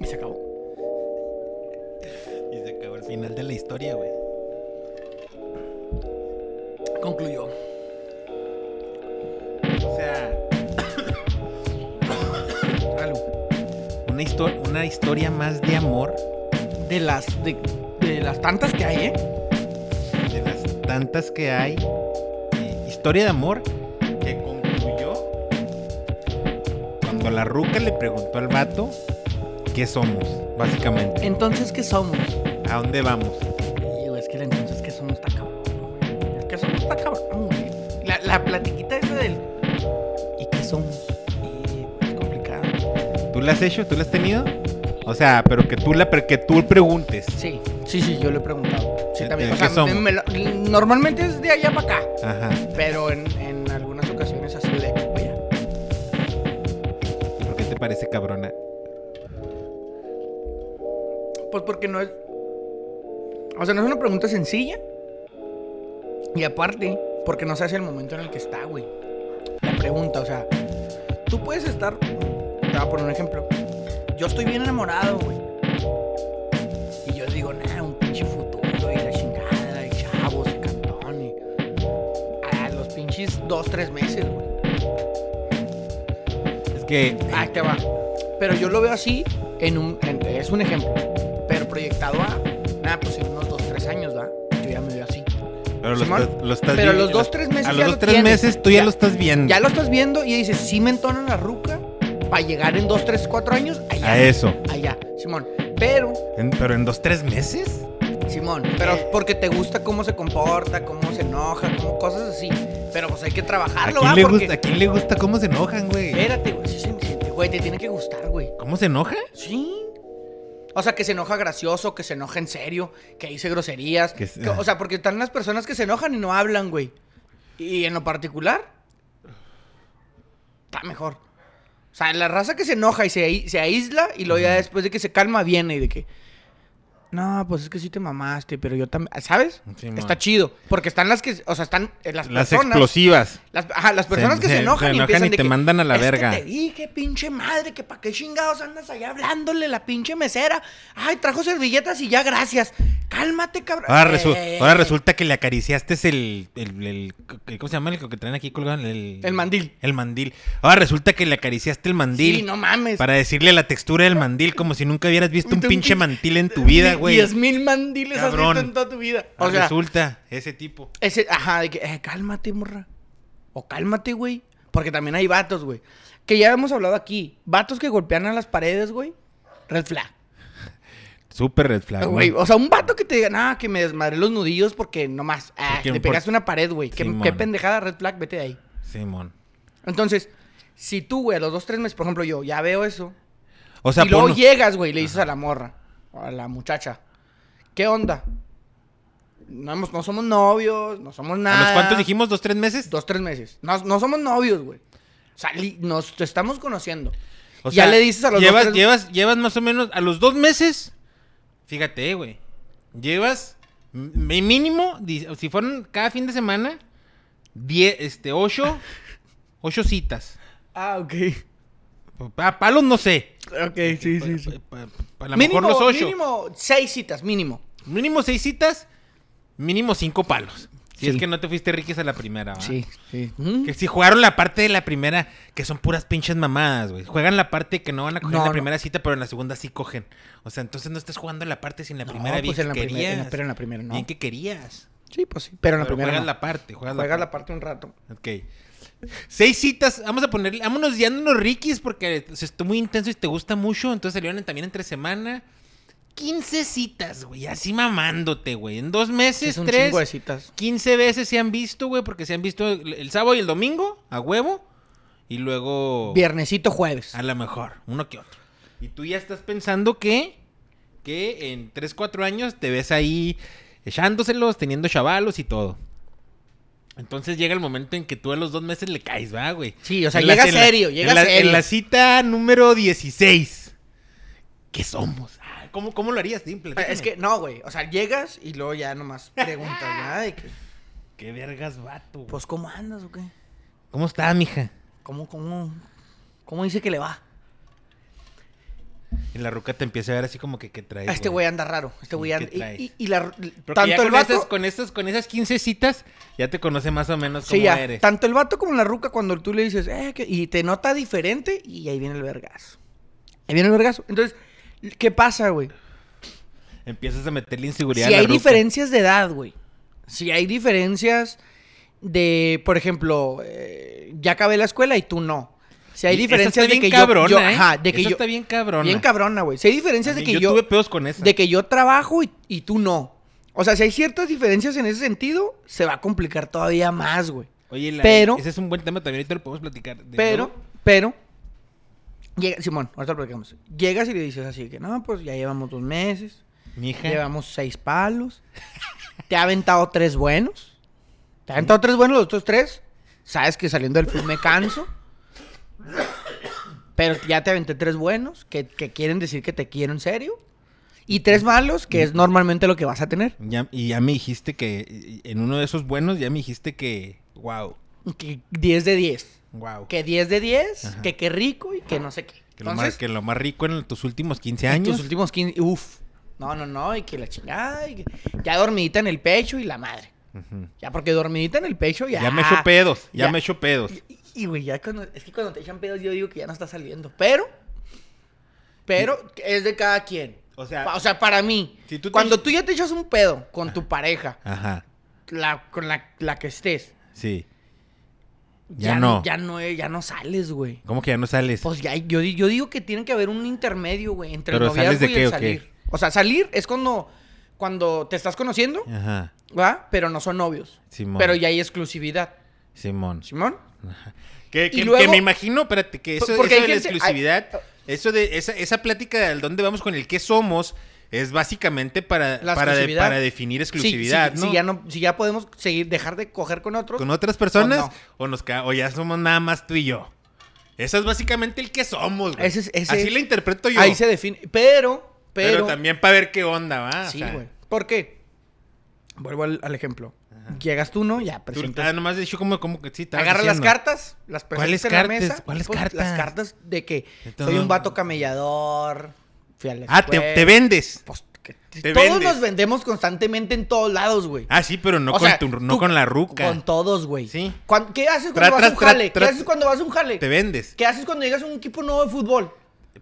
Y se acabó. Y se acabó el final de la historia, güey. Concluyó. O sea, una, histo- una historia más de amor De las, de, de las tantas que hay, ¿eh? de las tantas que hay. eh, historia de amor que concluyó cuando la ruca le preguntó al vato qué somos, básicamente. Entonces, ¿qué somos? ¿A dónde vamos? Y, güey, es que el entonces, ¿qué somos? Está cabrón. Es que somos está cabrón, güey. La, la platiquita esa del... ¿Y qué somos? Y, es complicado. ¿Tú la has hecho? ¿Tú la has tenido? O sea, pero que tú la que tú preguntes. Sí, sí, sí, yo lo he preguntado. Sí, ¿De- también. de O sea, qué somos? me lo- normalmente es de allá para acá. Ajá. Pero en, en algunas ocasiones ha sido de allá. ¿Por qué te parece cabrona? Porque no es. O sea, no es una pregunta sencilla. Y aparte, porque no se hace el momento en el que está, güey. La pregunta, o sea, tú puedes estar. Te voy a poner un ejemplo. Yo estoy bien enamorado, güey. Y yo digo, nada, un pinche futuro y la chingada, y chavos, y cantón, y. A los pinches dos, tres meses, güey. Es que Ahí te va. Pero yo lo veo así, en un, en- es un ejemplo. Pero proyectado a, nada, pues en unos dos, tres años, ¿va? Yo ya me veo así. pero lo, estás, lo estás Pero a los dos, lo- tres meses A ya los lo dos, tres tienes. meses tú ya, Ya- lo estás viendo. Ya lo estás viendo y dices, sí me entona la ruca para llegar en dos, tres, cuatro años allá. A eso. Allá, Simón. Pero, En- pero en dos, tres meses. Simón, pero porque te gusta cómo se comporta, cómo se enoja, como cosas así. Pero pues hay que ¿A trabajarlo, quién, ¿va? le Porque- gusta, ¿A quién le gusta cómo se enojan, güey? Espérate, güey. Sí, sí, sí, güey, te tiene que gustar, güey. ¿Cómo se enoja? Sí. O sea, que se enoja gracioso, que se enoja en serio, que dice groserías. Que o sea, porque están las personas que se enojan y no hablan, güey. Y en lo particular, está mejor. O sea, la raza que se enoja y se, se aísla y luego ya después de que se calma viene y de que... No, pues es que sí te mamaste, pero yo también... ¿Sabes? Sí. Está chido. Porque están las que... O sea, están eh, las, Las personas... explosivas. Las, ajá, las personas Se- que se, se- enojan se y enojan empiezan y de te que, mandan a la "Es que verga". te dije, pinche madre, que pa' qué chingados andas allá hablándole la pinche mesera. Ay, trajo servilletas y ya, gracias. Cálmate, cabrón. Ahora, resu- Eh, ahora resulta que le acariciaste el, el, el- ¿Cómo se llama el que traen aquí colgado? El, El mandil. El mandil. Ahora resulta que le acariciaste el mandil. Sí, no mames. Para decirle la textura del mandil como si nunca hubieras visto un pinche- mantil en tu vida, güey. Diez mil mandiles has visto en toda tu vida. O sea, resulta, ese tipo. ese, ajá, de que, eh, cálmate, morra. O cálmate, güey. Porque también hay vatos, güey. Que ya hemos hablado aquí. Vatos que golpean a las paredes, güey. Red flag. Súper red flag. Güey, ¿no? o sea, un vato que te diga, nada, que me desmadré los nudillos porque nomás, ah, Porque le por- pegaste una pared, güey. Qué, pendejada, red flag, vete de ahí. Simón. Entonces, si tú, güey, a los dos, tres meses, por ejemplo, yo ya veo eso. O sea, y luego pon- llegas, güey, le dices a la morra, a la muchacha, ¿qué onda? No, hemos- no somos novios, no somos nada. ¿A los cuántos dijimos? ¿Dos, tres meses? Dos, tres meses. No, no somos novios, güey. O sea, nos estamos conociendo. O ya sea, le dices a los llevas, dos, tres- llevas, llevas más o menos a los dos meses. Fíjate, güey. Llevas mínimo, si fueron cada fin de semana, die- este, ocho, ocho citas. Ah, ok. Pa- palos no sé. Ok, sí, sí, sí. A lo Mínimo, mejor los ocho. mínimo seis citas, mínimo. Mínimo seis citas, mínimo cinco palos. Si Sí. es que no te fuiste riquis a la primera, ¿va? sí. Que si jugaron la parte de la primera, que son puras pinches mamadas, güey. Juegan la parte que no van a coger No, en la no. primera cita, pero en la segunda sí cogen. O sea, entonces no estás jugando la parte sin la No, primera bien pues en que la primera- querías. en la- pero en la primera no. Bien que querías. Sí, pues sí. Pero en la Pero primera. juegas no. la parte, juegas, Juegas la la parte un rato. parte. Ok. Seis citas, vamos a ponerle, vámonos guiando unos riquis porque se estuvo muy intenso y te gusta mucho, entonces salieron también entre semana. 15 citas, güey, así mamándote, güey. En dos meses, es un tres. de citas. 15 veces se han visto, güey, porque se han visto el, el sábado y el domingo, a huevo. Y luego. Viernesito, jueves. A lo mejor, uno que otro. Y tú ya estás pensando que. Que en 3, 4 años te ves ahí echándoselos, teniendo chavalos y todo. Entonces llega el momento en que tú a los dos meses le caes, va, güey. Sí, o sea, En llega en la- serio, llega en la, serio. En la cita número 16. ¿Qué somos? Ah, ¿Cómo, cómo lo harías, Simple? Es que, no, güey. O sea, llegas y luego ya nomás preguntas, ¿verdad? De que, ¿Qué vergas, vato? pues, ¿cómo andas o qué? ¿Cómo está, mija? ¿Cómo, cómo, cómo dice que le va? Y la ruca te empieza a ver así como que, ¿qué traes? "Ah, este güey anda raro. Este güey ¿Qué anda. y-? Y, y la, Porque tanto ya el con, vato. esas, con, estas, con esas 15 citas, ya te conoce más o menos cómo Sí, ya. eres. Tanto el vato como la ruca, cuando tú le dices, eh, y te nota diferente, y ahí viene el vergazo. Ahí viene el vergazo. Entonces, ¿qué pasa, güey? Empiezas a meterle inseguridad Si a la hay ruca. diferencias de edad, güey. Si hay diferencias de, por ejemplo, eh, ya acabé la escuela y tú no. Si hay diferencias de que yo- cabrona, yo, ¿eh? ajá, de que Esa yo está bien cabrona. bien cabrona, güey. Si hay diferencias de que mí- yo, tuve pedos con esa. de que yo trabajo y, y tú no. O sea, si hay ciertas diferencias en ese sentido, se va a complicar todavía más, güey. Oye, la- pero- ese es un buen tema también, ahorita lo podemos platicar. de Pero, pero, llega, Simón, ahorita lo platicamos. Llegas y le dices así que, no, pues ya llevamos dos meses, Mija, llevamos seis palos, te ha aventado tres buenos, te ha aventado tres buenos, los otros tres, sabes que saliendo del film me canso, pero ya te aventé tres buenos, que, que quieren decir que te quiero en serio, y tres malos, que es normalmente lo que vas a tener. ya- y ya me dijiste que en uno de esos buenos, ya me dijiste que, wow, Que 10 de 10. wow. Que 10 de 10, Ajá. que qué rico y que no sé qué. Que lo, más, que lo más rico en tus últimos 15 En años. tus últimos 15. Uf. No, no, no. Y que la chingada. y que- ya dormidita en el pecho y la madre. Ya, porque dormidita en el pecho ya. Ya me echo pedos, ya, ya. me echo pedos. Y, y, güey, ya cuando. Es que cuando te echan pedos, yo digo que ya no está saliendo. Pero. Pero es de cada quien. O sea, Pa- O sea, para mí. Si tú te cuando tú ya te echas un pedo con tu pareja, Ajá, la, con la, la que estés. sí. Ya no. Ya no, ya no sales, güey. ¿Cómo que ya no sales? Pues ya, yo, yo digo que tiene que haber un intermedio, güey, entre Pero el ¿sales noviazgo y qué el salir. O sea, salir es cuando, cuando te estás conociendo, Ajá, ¿va? Pero no son novios. Simón. Pero ya hay exclusividad. Simón. ¿Simón? Que, que- luego- que me imagino, espérate, que eso, de la exclusividad, hay- eso de esa, esa plática de dónde vamos con el qué somos, es básicamente para, La para, de- exclusividad. para definir exclusividad, sí, ¿no? Si ya no, si ya podemos seguir, dejar de coger con otros. Con otras personas, O no. o, nos o ya somos nada más tú y yo. Eso es básicamente el que somos, güey. Ese es- ese- Así lo interpreto yo. Ahí se define. Pero, pero. pero, también para ver qué onda, ¿va? O Sí, sea, güey. ¿Por qué? Vuelvo al, al ejemplo. Llegas tú, ¿no? Ya Tú, presentas. ah, nomás dicho como, como que sí, Agarras las cartas, las ¿Cuáles presentas en la mesa. ¿Cuáles pues, cartas? Las cartas de que soy un vato camellador. Fui a la Ah, te, vendes. Pues, que- Te todos vendes. nos vendemos constantemente en todos lados, güey. Ah, sí, pero no, O con, sea, tu- no tú- con la ruca. Con todos, güey. Sí. ¿Qué haces cuando vas a un jale? ¿Qué haces cuando vas a un jale? Te vendes. ¿Qué haces cuando llegas a un equipo nuevo de fútbol?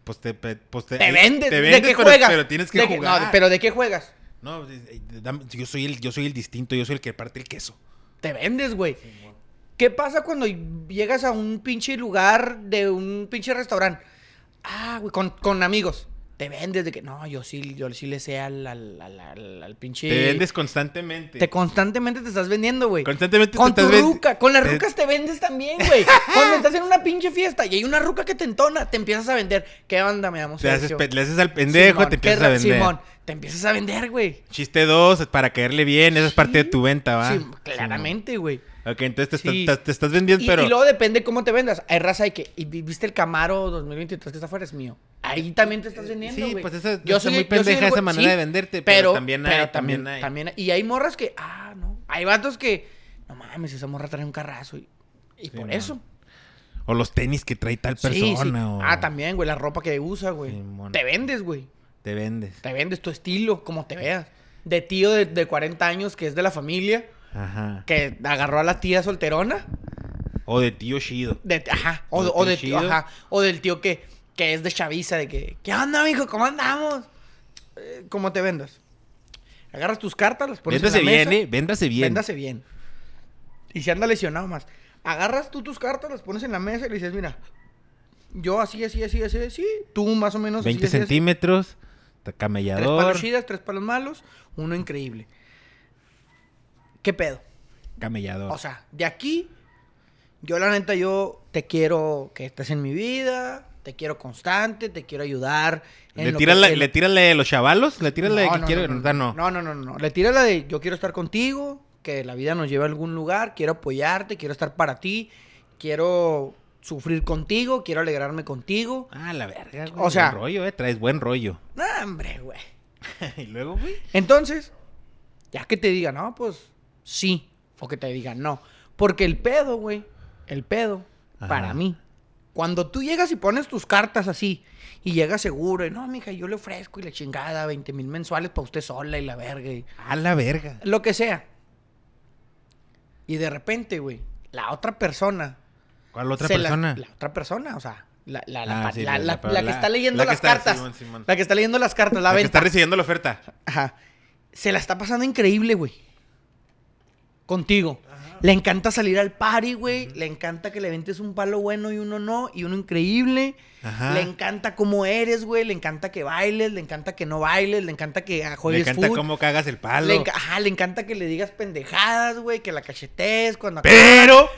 Pues te, pues te, vendes. te ¿De qué pero, juegas? pero tienes que ¿De jugar. no, pero ¿de qué juegas? No, es- dame- yo soy el, yo soy el distinto, yo soy el que parte el queso. Te vendes, güey. ¿Qué pasa cuando llegas a un pinche lugar de un pinche restaurante? Ah, güey, con, con amigos. Te vendes de que no, yo sí, yo sí le sé al, al, al, pinche. Te vendes constantemente. Te constantemente te estás vendiendo, güey. Constantemente Con te tu estás ruca. Con las te- rucas te vendes también, güey. Cuando estás en una pinche fiesta y hay una ruca que te entona, te empiezas a vender. ¿Qué onda, me Te haces, le haces al pendejo, Simón, te empiezas a vender. Simón, te empiezas a vender, güey. Chiste 2, para caerle bien, esa es parte de tu venta, ¿va? Sí, claramente, güey. Ok, entonces te, Sí. estás- te- te estás vendiendo, Y, pero... y luego depende cómo te vendas. Hay raza de que, y vi- viste el Camaro 2023 que está afuera, es mío. Ahí también te estás vendiendo, Sí, güey. pues esa- Yo soy- muy yo soy pendeja güey- esa manera de venderte, pero también hay, también hay. también Y hay morras que, ah, no. Hay vatos que, no mames, esa morra trae un carrazo. Y, y por man. eso. O los tenis que trae tal Sí, persona, sí. o... Ah, también, güey, la ropa que usa, güey. Te vendes, güey. Te vendes. Te vendes tu estilo, como te veas. De tío de, de 40 años que es de la familia, Ajá. que agarró a la tía solterona. O de tío chido. De, ajá. O, O de tío tío, chido. ajá. O del tío que, que es de chaviza, de que, ¿qué onda, mijo? ¿Cómo andamos? Eh, ¿Cómo te vendas? Agarras tus cartas, las pones Véndase en la bien, mesa. ¿eh? Véndase bien. Véndase bien. Y si anda lesionado más. Agarras tú tus cartas, las pones en la mesa y le dices, mira, yo así, así, así, así, así. Tú más o menos así, 20 así, así. centímetros, ta- Tres camellador, palos chidas, tres palos malos, uno increíble. ¿Qué pedo? camellador. O sea, de aquí, yo la neta, yo te quiero que estés en mi vida, te quiero constante, te quiero ayudar. ¿Le que- la, ¿Le tiras la de los chavalos? ¿Le tiras la de No, que no, quiere? no, No, no, no. no, no, no, no. Le tiras la de yo quiero estar contigo, que la vida nos lleve a algún lugar, quiero apoyarte, quiero estar para ti, quiero sufrir contigo, quiero alegrarme contigo. Ah, la verga, güey. O sea- Buen rollo, eh. Traes buen rollo. No, hombre, güey. y luego, güey. Entonces, ya que te diga, no, pues sí, o que te diga no. Porque el pedo, güey, el pedo, Ajá. para mí, cuando tú llegas y pones tus cartas así, y llegas seguro, y no, mija, yo le ofrezco y la chingada, 20 mil mensuales para usted sola y la verga, y A la verga. lo que sea. Y de repente, güey, la otra persona. ¿Cuál otra la- persona? La, otra persona, o sea, la, la, la, Ah, sí, la- la- la- la- la que está leyendo las está- cartas. Simón, Simón. La que está leyendo las cartas, la, La que venta. está recibiendo la oferta. Ajá. Se la está pasando increíble, güey. Contigo. Le encanta salir al party, güey. Le encanta que le ventes un palo bueno y uno no. Y uno increíble. Ajá. Le encanta cómo eres, güey. Le encanta que bailes. Le encanta que no bailes. Le encanta que ah, Le juegues encanta fut. cómo cagas el palo. Le, enca- ajá, le encanta que le digas pendejadas, güey. Que la cachetees cuando... Pero.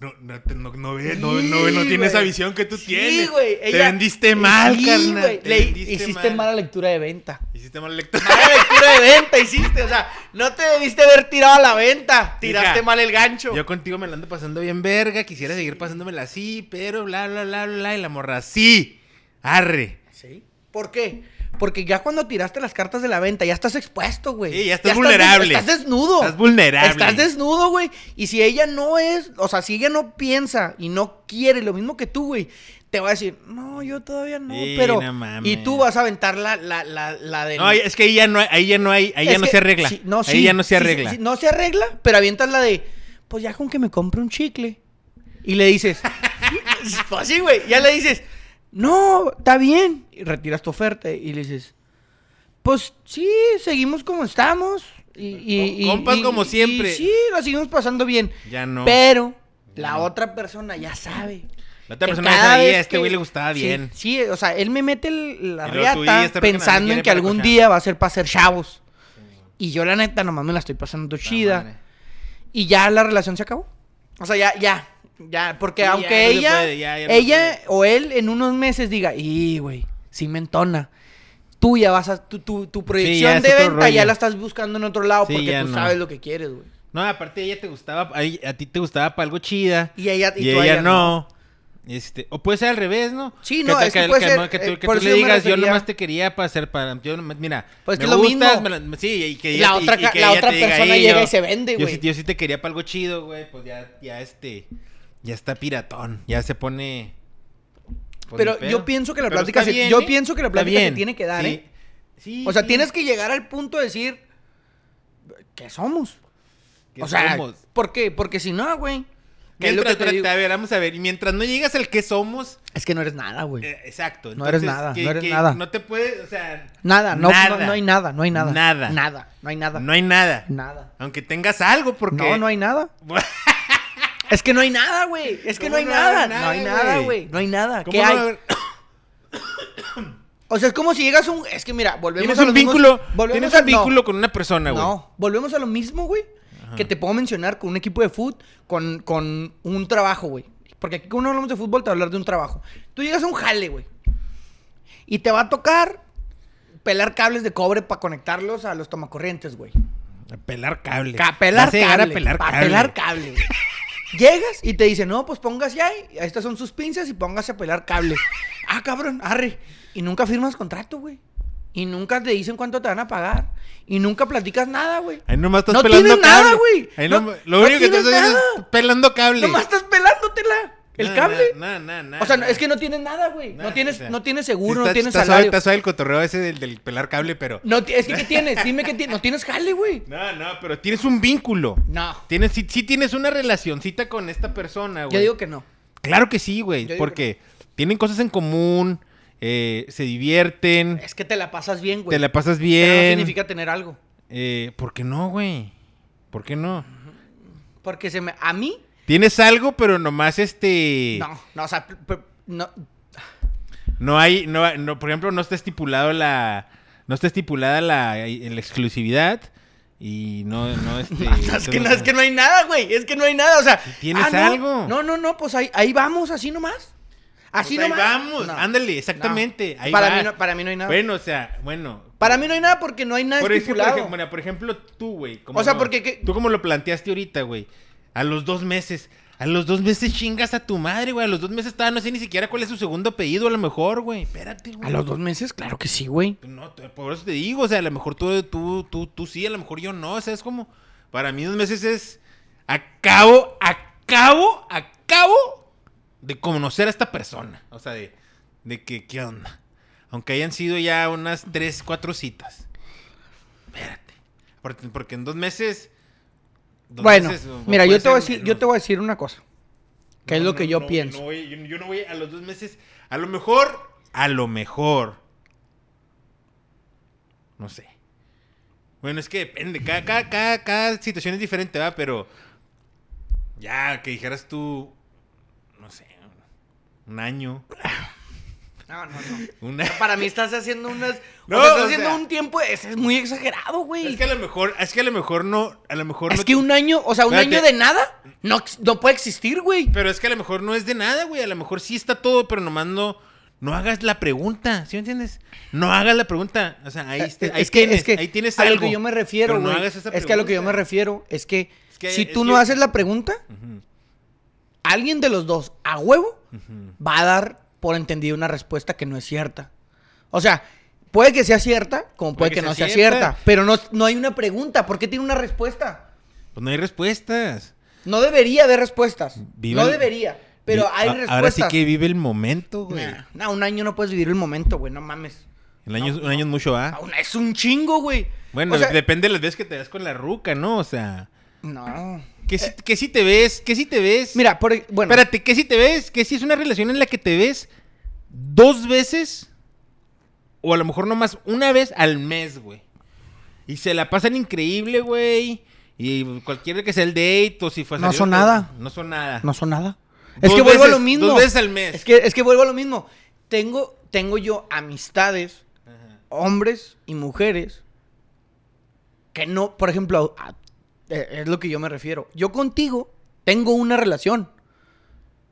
No, no, no, no ve, no, Sí, no, tiene esa visión que tú Sí, tienes. güey. Te vendiste mal, Sí, carnal. güey. Te Le- vendiste hiciste mal. mala lectura de venta. Hiciste mala lectura. Mala lectura de venta hiciste, o sea, no te debiste haber tirado a la venta. Tiraste mal el gancho. Yo contigo me la ando pasando bien verga. Quisiera seguir pasándomela así, pero bla, bla, bla, bla. bla, Y la morra, sí. Arre. ¿Sí? ¿Por qué? Porque ya cuando tiraste las cartas de la venta, ya estás expuesto, güey. Sí, ya estás vulnerable. Estás, desnudo. Estás vulnerable. Estás desnudo, güey. Y si ella no es, o sea, si ella no piensa y no quiere lo mismo que tú, güey, te va a decir, no, yo todavía no, Sí, pero. no mames. y tú vas a aventar la, la, la, la del. No, es que ahí ya no, ahí ya no hay, ahí ya no que- se arregla. sí, no, ahí sí, ya no se sí, arregla. sí, no se arregla, pero avientas la de, pues ya con que me compre un chicle. Y le dices, pues así, güey. Ya le dices, no, está bien. Y retiras tu oferta y le dices, pues sí, seguimos como estamos. Y, Compas y- como siempre. sí, la seguimos pasando bien. Ya no. Pero Ya la no. otra persona ya sabe. La otra persona ya sabía, este que- güey le gustaba sí, bien. Sí, o sea, él me mete el- la riata persona pensando en que algún coger. día va a ser para ser chavos. Y yo, la neta, nomás me la estoy pasando chida. Y ya la relación se acabó. O sea, ya, ya. Ya, porque Sí, ya, aunque no ella, puede, ya, ya no ella o él en unos meses diga, y güey, sí me entona. Tú ya vas a, tu, tu, tu proyección es de venta ya la estás buscando en otro lado porque tú no. sabes lo que quieres, güey. No, aparte ella te gustaba, a, a ti te gustaba para algo chida. Y ella, y Y, tú a ella, ella no. Este, o puede ser al revés, ¿no? Sí, no, es que puede ser, que tú, eh, que tú eso le yo digas, yo nomás te quería para hacer para yo mira, Pues me que es lo gustas, mismo. me la- sí, y que Y la otra y que la otra diga, persona "Ey, llega yo- y se vende, Yo güey". sí, yo sí te quería para algo chido, güey, pues ya ya este ya está piratón, ya se pone pues, Pero pedo. yo pienso que la Pero plática se- bien, yo ¿eh? pienso que la plática se tiene que dar, Sí. ¿eh? Sí, O sea, sí. tienes que llegar al punto de decir, ¿qué somos? ¿Qué o sea, somos? ¿por qué? Porque si no, güey. ¿qué es lo Mientras, que te a ver, vamos a ver. Y mientras no llegas al que somos, Es que no eres nada, güey. eh, exacto. No eres nada, que- no eres que nada. No te puedes, o sea, nada, no, nada. No, no hay nada, no hay nada. Nada. Nada, no hay nada. no hay nada. Nada. Aunque tengas algo, porque. No, no hay nada. Es que no hay nada, güey. Es que no ¿Cómo hay no nada. No hay nada, güey? No hay nada. ¿Cómo ¿Qué hay? O sea, es como si llegas a un. Es que mira, volvemos Tienes a un mismos- vínculo, tienes a- un vínculo con una persona, güey. no, volvemos a lo mismo, güey. Que te puedo mencionar con un equipo de fútbol, con, con un trabajo, güey. Porque aquí cuando hablamos de fútbol te voy a hablar de un trabajo. Tú llegas a un jale, güey. Y te va a tocar pelar cables de cobre para conectarlos a los tomacorrientes, güey. Pelar cable. Ca- pelar cable. pelar cable. pelar cable, güey. Llegas y te dicen, no, pues póngase ahí. Estas son sus pinzas y póngase a pelar cable. ah, cabrón, arre. Y nunca firmas contrato, güey. Y nunca te dicen cuánto te van a pagar. Y nunca platicas nada, güey. Ahí nomás estás No pelando tienes cable. nada, güey. Ahí No- no- lo único que te haces nada. es pelando cable. Nomás estás pelándotela. El cable. No, no, no. o sea, es que no tienes nada, güey. No, No, tienes, o sea, no tienes seguro, está- no tienes está suave- salario. Está suave el cotorreo ese del, del pelar cable, pero. No, es que ¿qué tienes? Dime qué tienes. No tienes jale, güey. No, no, pero tienes un vínculo. No. Tienes, sí, sí tienes una relacioncita con esta persona, güey. Yo digo que no. Claro que sí, güey. Porque tienen cosas en común, eh, se divierten, Es que te la pasas bien, güey. te la pasas Pero bien. no significa tener algo. Eh, ¿Por qué no, güey? ¿Por qué no? Porque se me. A mí. Tienes algo, pero nomás este. No, no, o sea, no. No hay, no, no, por ejemplo, no está estipulado la, no está estipulada la, la exclusividad y no, no este. es, que no es que no hay nada, güey. Es que no hay nada. O sea. ¿Tienes no, algo? No, no, no, pues ahí, ahí vamos, así nomás. Así Pues ahí nomás. vamos, ándale, exactamente. Ahí para, va. Mí no, para mí no hay nada. Bueno, o sea, bueno. Para mí no hay nada porque no hay nada Por estipulado. ejemplo, por ejemplo, tú, güey. O sea, porque ¿qué? Tú como lo planteaste ahorita, güey. A los dos meses. A los dos meses chingas a tu madre, güey. A los dos meses estaba, no sé ni siquiera cuál es su segundo apellido, a lo mejor, güey. Espérate, güey. A los dos meses, claro que sí, güey. No, por eso te digo, o sea, a lo mejor tú, tú, tú, tú sí, a lo mejor yo no. O sea, es como. Para mí, dos meses es. Acabo, acabo, acabo de conocer a esta persona. O sea, de, de que, ¿qué onda? Aunque hayan sido ya unas tres, cuatro citas. Espérate. Porque, porque en dos meses. Bueno, mira, yo te, voy a decir, no- yo te voy a decir una cosa. Que es lo no, que yo pienso. no voy- yo, yo no voy a los dos meses. A lo mejor, a lo mejor. No sé. Bueno, es que depende. Cada, cada, cada, cada situación es diferente, ¿va? Pero. Ya, que dijeras tú. No sé. Un año. No, no, no. Una... Para mí estás haciendo unas. No, o sea, estás o haciendo sea- un tiempo. Ese es muy exagerado, güey. Es que a lo mejor, es que a lo mejor no, a lo mejor Es no que un año, o sea, un Espérate. año de nada no, no puede existir, güey. Pero es que a lo mejor no es de nada, güey. A lo mejor sí está todo, pero nomás no, no hagas la pregunta, ¿sí me entiendes? No hagas la pregunta. O sea, ahí, Eh, es que, tienes, es que ahí tienes a algo. lo que yo me refiero, pero no güey. hagas esa es que a lo que yo me refiero es que, Es que- si es tú no haces la pregunta, alguien de los dos a huevo va a dar por entendido una respuesta que no es cierta. O sea, puede que sea cierta, como puede, que, no sea cierta. pero no, no hay una pregunta. ¿Por qué tiene una respuesta? Pues no hay respuestas. No debería haber respuestas. No el- debería, pero Vi- hay respuestas. Ahora sí que vive el momento, güey. Nah, nah, un año no puedes vivir el momento, güey, no mames. El año, un año es mucho, ¿ah? Es un chingo, güey. Bueno, O sea, depende de las veces que te ves con la ruca, ¿no? O sea, No. Que si, que si te ves, que si te ves. Mira, por, e, bueno. Espérate, que si te ves, que si es una relación en la que te ves dos veces, o a lo mejor nomás una vez al mes, güey. Y se la pasan increíble, güey. Y cualquiera que sea el date, o si fue No son nada. No son nada. No son nada. Dos es que vuelvo a lo mismo. Dos veces al mes. Es que, es que vuelvo a lo mismo. Tengo, tengo yo amistades, Ajá. hombres y mujeres, que no, por ejemplo, a- es lo que yo me refiero. Yo contigo tengo una relación.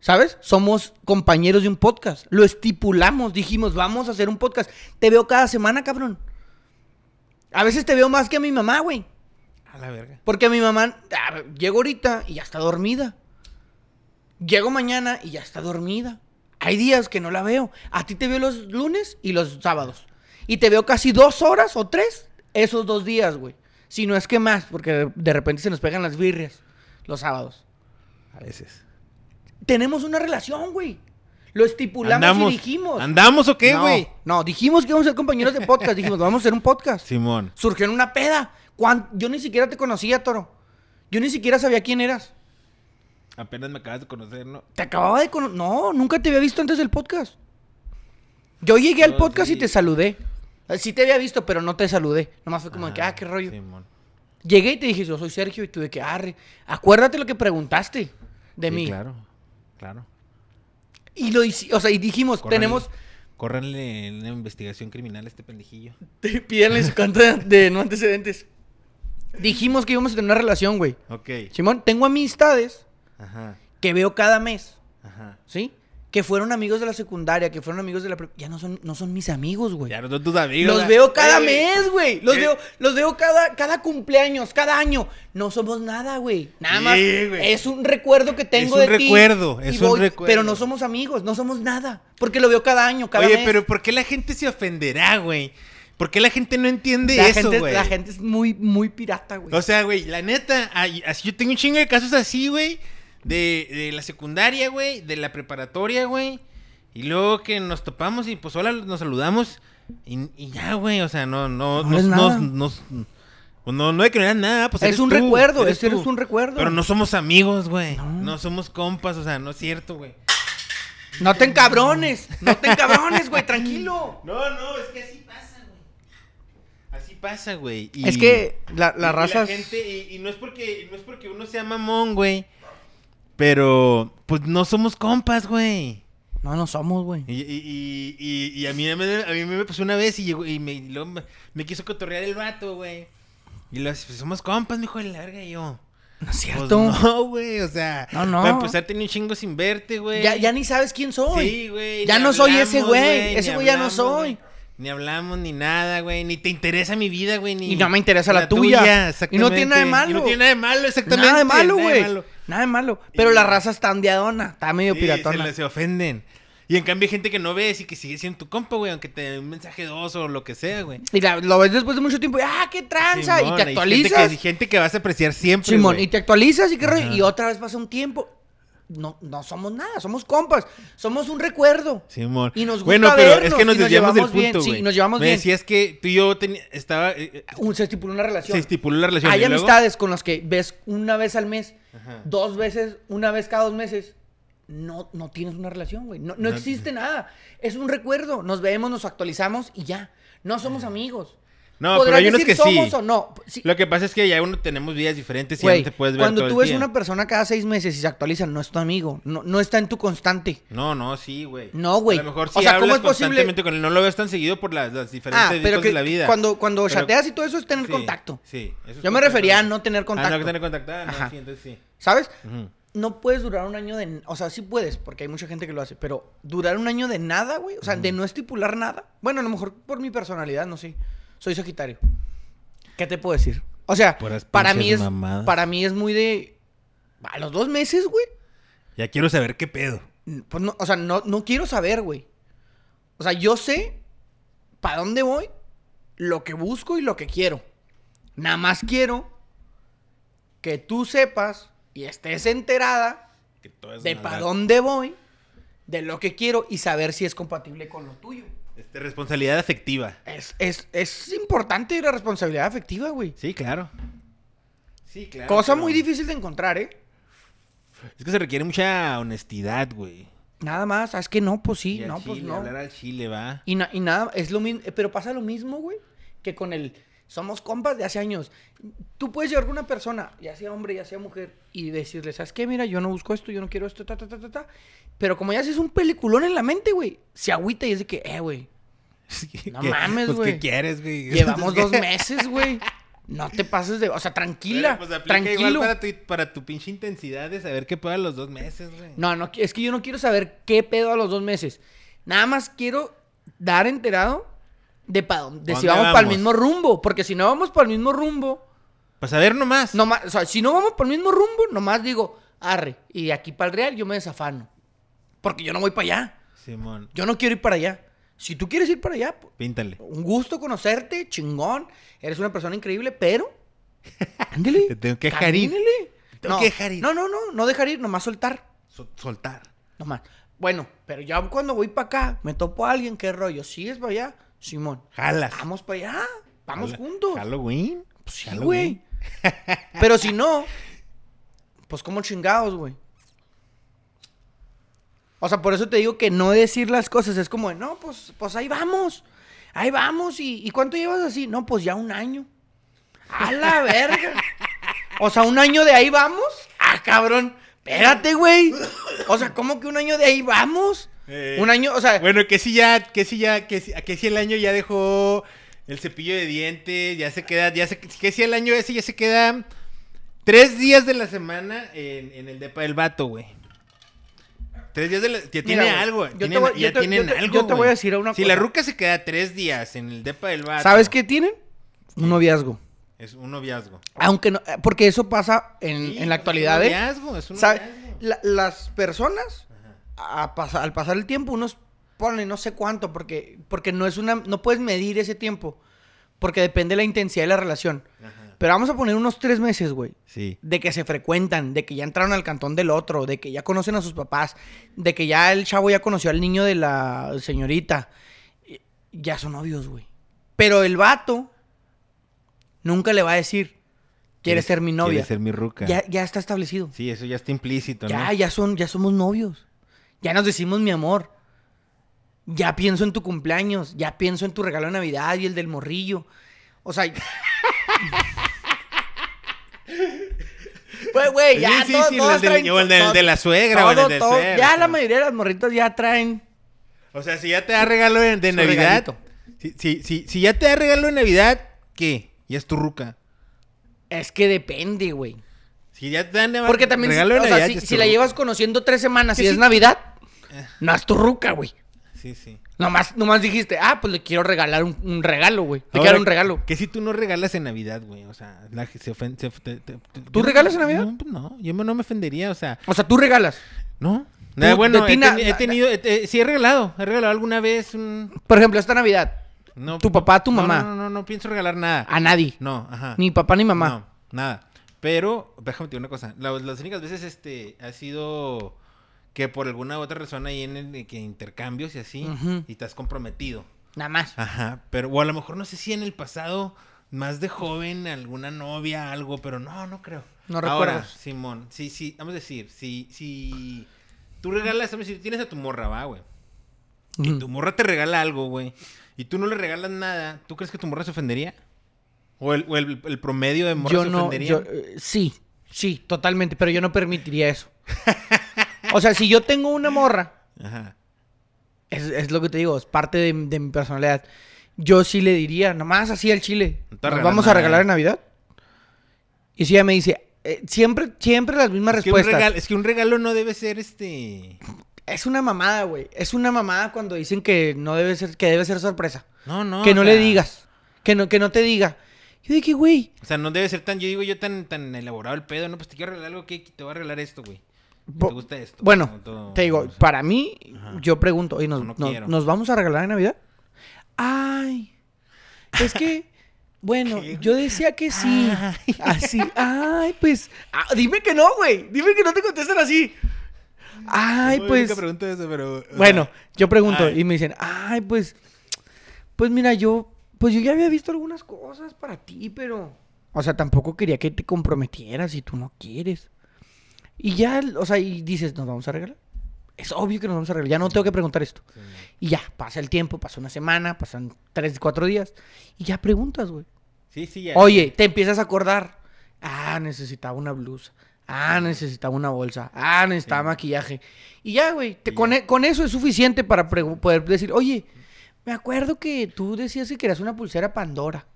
¿Sabes? Somos compañeros de un podcast. Lo estipulamos, dijimos, vamos a hacer un podcast. Te veo cada semana, cabrón. A veces te veo más que a mi mamá, güey. A la verga. Porque mi mamá, ah, llego ahorita y ya está dormida. Llego mañana y ya está dormida. Hay días que no la veo. A ti te veo los lunes y los sábados. Y te veo casi dos horas o tres esos dos días, güey. Si no es que más, porque de- repente se nos pegan las birrias los sábados. A veces. Tenemos una relación, güey. Lo estipulamos ¿Andamos, y dijimos. ¿Andamos o qué, güey? No, dijimos que íbamos a ser compañeros de podcast. dijimos, vamos a hacer un podcast. Simón. Surgió en una peda. ¿Cuán- Yo ni siquiera te conocía, Toro. Yo ni siquiera sabía quién eras. Apenas me acabas de conocer, ¿no? Te acababa de conocer. No, nunca te había visto antes del podcast. Yo llegué al podcast sí. y te saludé. Eh, Sí te había visto, pero no te saludé. Nomás fue como de que, ah, qué rollo. Llegué y te dije, yo soy Sergio, y tú de que, arre. Acuérdate lo que preguntaste de Sí, mí. Claro, claro. Y lo o sea, y dijimos, tenemos. Córranle una investigación criminal a este pendejillo. Pídanle su cuenta de, de no antecedentes. Dijimos que íbamos a tener una relación, güey. Ok. Simón, tengo amistades Ajá, que veo cada mes. ajá. ¿Sí? Que fueron amigos de la secundaria, que fueron amigos de la... Ya no son, no son mis amigos, güey. Ya no son tus amigos. Los veo cada mes, güey. Los ¿Qué? veo, los veo cada, cada cumpleaños, cada año. No somos nada, güey. Nada Sí, más. güey. Es un recuerdo que tengo un de ti. recuerdo, y es un recuerdo. Pero no somos amigos, no somos nada. Porque lo veo cada año, cada Oye, mes. pero ¿por qué la gente se ofenderá, güey? ¿Por qué la gente no entiende la, eso, güey? la gente es muy, muy pirata, güey. O sea, güey, la neta, así yo tengo un chingo de casos así, güey. De, de la secundaria, güey, de la preparatoria, güey. Y luego que nos topamos y pues hola, nos saludamos. Y, y ya, güey, o sea, no, no, No nos, nos- pues no, no de que no nada, pues Es un tú, recuerdo, eres es- eres un recuerdo. Pero no somos amigos, güey. No. No. somos compas, o sea, no es cierto, güey. No te encabrones. No te encabrones, güey. Tranquilo. No, no, es que así pasa, güey. Así pasa, güey. Y- Es que la, y- la y raza. gente, y, y no es porque no es porque uno sea mamón, güey. Pero, pues no somos compas, güey. No, no somos, güey. Y, y, y, y- a, mí, a mí me pasó una vez y, llegó, y, me, luego me, quiso cotorrear el vato, güey. Y lo pues, somos compas, mijo de la verga, y yo. No es Pues cierto. no, güey, o sea. No, no. Para empezar, tenía un chingo sin verte, güey. ya, ya ni sabes quién soy. Sí, güey. Ya no soy ese güey. Ese güey ya no soy. Ni hablamos ni nada, güey. Ni te interesa mi vida, güey. Ni Y no me interesa la tuya. Y no tiene nada de malo. Y no tiene nada de malo, exactamente. Nada de malo, güey. Nada de malo. Pero Y- la raza está andeadona. Está medio Sí, piratona. Se, se ofenden. Y en cambio hay gente que no ves y que sigue siendo tu compa, güey. Aunque te dé un mensaje dos o lo que sea, güey. Y la- lo ves después de mucho tiempo. Y, ah, qué tranza. Simón, y te hay actualizas. Gente que, gente que vas a apreciar siempre, Simón, güey. y te actualizas y. Ajá. Y otra vez pasa un tiempo. No, no somos nada, somos compas, somos un recuerdo. Simón. Y nos gusta bueno, pero vernos es que nos nos desviamos del bien, punto, sí, nos llevamos Me bien. decías que tú y yo teni- estaba... eh, eh, Un- se estipuló una relación. se estipuló la relación. Hay amistades con las que ves una vez al mes, Ajá. dos veces, una vez cada dos meses. No, no tienes una relación, güey. No, no No- existe nada. Es un recuerdo. Nos vemos, nos actualizamos y ya. No somos amigos. No, pero hay unos que sí. somos o no. Sí, Lo que pasa es que ya uno tenemos vidas diferentes y ya güey, no te puedes ver cuando todo tú el ves día. una persona cada seis meses y se actualiza, no es tu amigo. No, no está en tu constante. No, no, sí, güey. No, güey. A lo mejor O sí sea, ¿cómo es posible? con él. No lo ves tan seguido por las, las diferentes Ah, pero que de la vida. cuando, cuando Pero- chateas y todo eso es tener Sí, contacto. Sí. eso es Yo me refería a no tener Ah, contacto. no tener contacto. Ah, no, Ajá. sí, entonces sí. ¿Sabes? No puedes durar un año de... O sea, sí puedes, porque hay mucha gente que lo hace, pero durar un año de nada, güey. O sea, de no estipular nada. Bueno, a lo mejor por mi personalidad, no sé. Soy Sagitario. ¿Qué te puedo decir? O sea, Puras para mí es... mamadas. Para mí es muy de... A los dos meses, güey. Ya quiero saber qué pedo. Pues no, o sea, no, no quiero saber, güey. O sea, yo sé para dónde voy, lo que busco y lo que quiero. Nada más quiero que tú sepas y estés enterada Que todo es de para dónde voy, de lo que quiero y saber si es compatible con lo tuyo. Este, responsabilidad afectiva. Es, es, es importante la responsabilidad afectiva, güey. Sí, claro. Sí, claro. Cosa pero- muy difícil de encontrar, ¿eh? Es que se requiere mucha honestidad, güey. Nada más, es que no, pues sí, Y no, pues no. Hablar al chile, va. Y, na- y nada, es lo mismo, pero pasa lo mismo, güey, que con el somos compas de hace años. Tú puedes llegar con una persona, ya sea hombre, ya sea mujer, y decirle, ¿sabes qué? Mira, yo no busco esto, yo no quiero esto, ta, ta, ta, ta, ta. Pero como ya haces un peliculón en la mente, güey, se agüita y es de que, eh, güey, No ¿Qué- mames, pues, güey. ¿Qué quieres, güey? llevamos dos meses, güey. No te pases de, o sea, tranquila, Pero, pues, aplica igual tranquilo. para tu, para tu pinche intensidad de saber qué pueda los dos meses, güey. No, no, es que yo no quiero saber qué pedo a los dos meses. Nada más quiero dar enterado de, pa de si ¿Dónde vamos para el mismo rumbo. Porque si no vamos para el mismo rumbo, Para saber nomás. nomás, o sea, si no vamos para el mismo rumbo, nomás digo, arre. Y de aquí para el real yo me desafano. Porque yo no voy para allá. Simón, Yo no quiero ir para allá. Si tú quieres ir para allá, pues, píntale. un gusto conocerte, chingón. Eres una persona increíble, pero. Ándele. Te tengo que dejar ir. Tengo no, que dejar ir. No, no, no, no dejar ir, nomás soltar. Sol- soltar. Nomás. Bueno, pero ya cuando voy para acá, me topo a alguien, ¿qué rollo? ¿Sigues para allá? Simón. Jalas. Vamos para allá. Vamos Jala- juntos. Halloween. Pues sí, güey. Pero si no, pues como chingados, güey. O sea, por eso te digo que no decir las cosas es como de, no, pues, pues ahí vamos. Ahí vamos. ¿Y, ¿Y cuánto llevas así? No, pues ya un año. A la verga. O sea, un año de ahí vamos. Ah, cabrón. Espérate, güey. O sea, ¿cómo que un año de ahí vamos? Eh, Un año, o sea, Bueno, que si ya, que si ya, que si, que si el año ya dejó el cepillo de dientes, ya se queda, ya se, que si el año ese ya se queda tres días de la semana en, en el depa del vato, güey. Tres días de la, ya tiene algo, yo te tienen- voy- ya yo te- tienen yo te- algo, yo te voy a decir una Si cosa. la ruca se queda tres días en el depa del vato. ¿sabes qué tienen? Un noviazgo. Es un noviazgo. Aunque no, eh, porque eso pasa en, Sí, en la es actualidad, un ¿eh? noviazgo, es un noviazgo. La- las personas, a al pasar el tiempo, unos ponen no sé cuánto, porque, porque no es una, no puedes medir ese tiempo, porque depende de la intensidad de la relación. Ajá. Pero vamos a poner unos tres meses, güey. Sí. De que se frecuentan, de que ya entraron al cantón del otro, de que ya conocen a sus papás, de que ya el chavo ya conoció al niño de la señorita. Ya son novios, güey. Pero el vato nunca le va a decir, ¿quieres ser mi novia? Quieres ser mi ruca. Ya, ya está establecido. Sí, eso ya está implícito, Ya, ¿no? ya son, ya somos novios. Ya nos decimos mi amor. Ya pienso en tu cumpleaños. Ya pienso en tu regalo de Navidad y el del morrillo. O sea. pues, güey, ya Sí, sí, todo- sí, todas el del- traen- o el todo- de la suegra, o el todo- del todo- suegro, Ya la mayoría de las morritas ya traen. O sea, si ya te da regalo de, Navidad. Si, si, si, si ya te da regalo de Navidad, ¿qué? Ya es tu ruca. Es que depende, güey. Si ya te dan Porque también, si, regalo de o sea, Navidad, si, la llevas conociendo tres semanas y es sí. Navidad. No es tu ruca, güey. Sí, sí. Nomás, nomás dijiste, ah, pues le quiero regalar un, un regalo, güey. Le quiero un regalo. Que si tú no regalas en Navidad, güey. O sea, la, se ofende. ¿Tú regalas en Navidad? No, pues no, yo me- no me ofendería, o sea, O sea, tú regalas. no. Tú, bueno, de ti he, na- teni- he na- tenido, sí he regalado, he regalado alguna vez un... Por ejemplo, esta Navidad, No, Tu papá, tu no, mamá. No, no, no, no pienso regalar nada. a nadie. No, ajá. Ni papá ni mamá. No, nada. Pero, déjame te digo una cosa. La- las únicas veces este ha sido que por alguna otra razón ahí en el que intercambios y así, Ujú. y estás comprometido. Nada más. Ajá, pero o a lo mejor no sé si en el pasado, más de joven, alguna novia, algo, pero no, no creo. No Ahora, recuerdas. Simón, sí, sí, vamos a decir, si, si tú regalas, vamos a decir, tienes a tu morra, va, güey. Y tu morra te regala algo, güey. Y tú no le regalas nada, ¿tú crees que tu morra se ofendería? ¿O el, o el- el promedio de morra Yo se no, ofendería? yo, eh, sí, sí, totalmente, pero yo no permitiría eso. O sea, si yo tengo una morra, Ajá. es, es lo que te digo, es parte de, de mi personalidad. Yo sí le diría, nomás así al chile. No te ¿Nos regalas vamos a regalar en Navidad? Y si ella me dice, eh, siempre, siempre las mismas Es que, un respuestas. regalo, es que un regalo no debe ser este... Es una mamada, güey. Es una mamada cuando dicen que no debe ser, que debe ser sorpresa. No, no. que no sea, le digas. Que no, que no te diga. Yo dije, güey. O sea, no debe ser tan, yo digo yo tan, tan elaborado el pedo, no, pues te quiero regalar algo que te voy a regalar esto, güey. ¿Te gusta esto? Bueno, todo- te digo, para mí, Ajá. yo pregunto, oye, ¿nos, no nos- quiero. ¿nos vamos a regalar en Navidad? Ay, es que, bueno, ¿Qué? yo decía que sí. Ay. Así, ay, pues, ah, dime que no, güey. Dime que no te contestan así. Ay, pues, nunca eso, pero... sea, bueno, yo pregunto ay. y me dicen, ay, pues, pues mira, yo, pues yo ya había visto algunas cosas para ti, pero, o sea, tampoco quería que te comprometieras si tú no quieres. Y ya, o sea, y dices, nos vamos a regalar. Es obvio que nos vamos a regalar, ya no tengo que preguntar esto. Sí, Y ya, pasa el tiempo, pasa una semana, pasan tres, cuatro días, y ya preguntas, güey. Sí, sí, ya. Oye, te empiezas a acordar. Ah, necesitaba una blusa. Ah, necesitaba una bolsa. Ah, necesitaba Sí. maquillaje. Y ya, güey. te- Con, e- con eso es suficiente para poder decir, oye, me acuerdo que tú decías que querías una pulsera Pandora.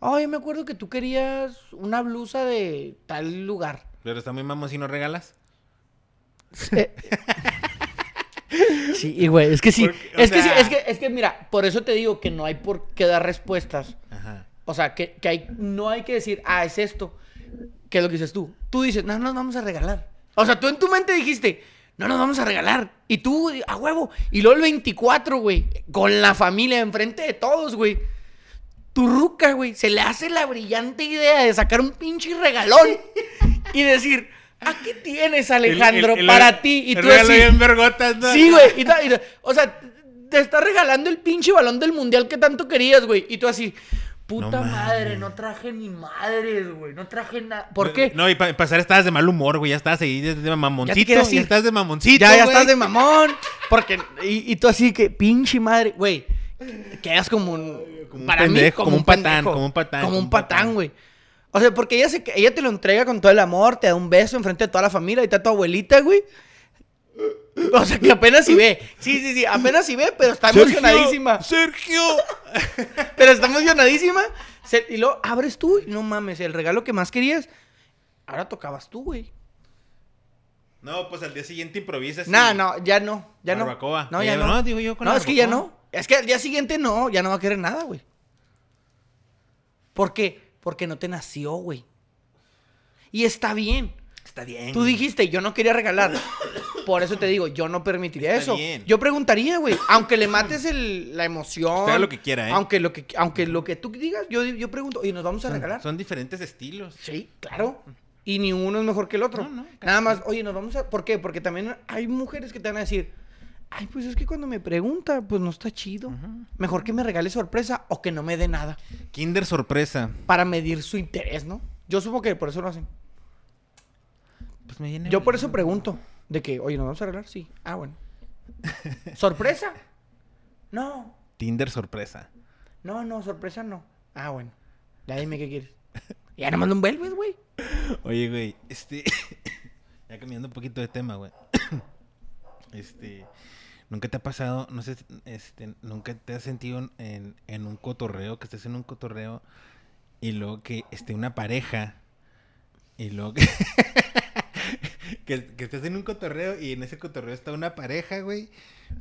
Oye, me acuerdo que tú querías una blusa de tal lugar. Pero está muy mamón si no regalas. Eh, Sí, güey, es que sí. Porque, es que sí, es que, es que mira, por eso te digo que no hay por qué dar respuestas. Ajá. O sea, que, que hay, no hay que decir, ah, es esto. ¿Qué es lo que dices tú? Tú dices, no, nos vamos a regalar. O sea, tú en tu mente dijiste, no nos vamos a regalar. Y tú, a huevo. Y luego el 24, güey, con la familia enfrente de todos, güey. Tu ruca, güey, se le hace la brillante idea de sacar un pinche regalón y decir, ¿a qué tienes, Alejandro, El- el- para el- ti? Y tú vergotas, ¿no? Sí, güey. y y o sea, te está regalando el pinche balón del mundial que tanto querías, güey. Y tú así, puta No madre, no traje ni madres, güey. No traje nada. ¿Por qué? No, y para pasar estabas de mal humor, güey. Ya estabas ahí de, mamoncito. Ya Ya, estás de mamoncito, ya, ya güey. estás de mamón. Porque, y, y tú así que, pinche madre, güey. Quedas como un. Como un mí, pendejo, como, como un patán, pendejo, como un patán, Como un patán, güey. O sea, porque ella, se, ella te lo entrega con todo el amor, te da un beso enfrente de toda la familia y está tu abuelita, güey. O sea, que apenas si ve. Sí, sí, sí, apenas si ve, pero está Sergio, emocionadísima. Sergio. Pero está emocionadísima. Y luego abres tú y no mames, el regalo que más querías. Ahora tocabas tú, güey. No, pues al día siguiente improvisas. No, no, ya no. Ya no. Barbacoa. No, Ya ya no, no. digo yo con no, es que ya no. Es que al día siguiente no, ya no va a querer nada, güey. ¿Por qué? Porque no te nació, güey. Y está bien. Está bien. Tú dijiste, yo no quería regalar. Por eso te digo, yo no permitiría Está eso. bien. Yo preguntaría, güey, aunque le mates el- la emoción. Usted haga lo que quiera, ¿eh? Aunque lo que, aunque lo que tú digas, yo, yo pregunto, oye, ¿nos vamos a regalar? Son diferentes estilos. Sí, claro. Y ni uno es mejor que el otro. No, no, Nada más, oye, nos vamos a. ¿Por qué? Porque también hay mujeres que te van a decir, ay, pues es que cuando me pregunta, pues no está chido. Mejor que me regale sorpresa o que no me dé nada. Kinder sorpresa. Para medir su interés, ¿no? Yo supongo que por eso lo hacen. Pues me viene Yo por eso pregunto. De que, oye, ¿nos vamos a arreglar? Sí. Ah, bueno. ¿Sorpresa? No. Tinder sorpresa. No, no, sorpresa no. Ah, bueno. Ya dime qué quieres. Ya nada más lo envuelves, güey. Oye, güey, este. ya cambiando un poquito de tema, güey. este. ¿Nunca te ha pasado, no sé, este, nunca te has sentido en, en un cotorreo, que estés en un cotorreo y luego que esté una pareja y luego que, que, estés en un cotorreo y en ese cotorreo está una pareja, güey,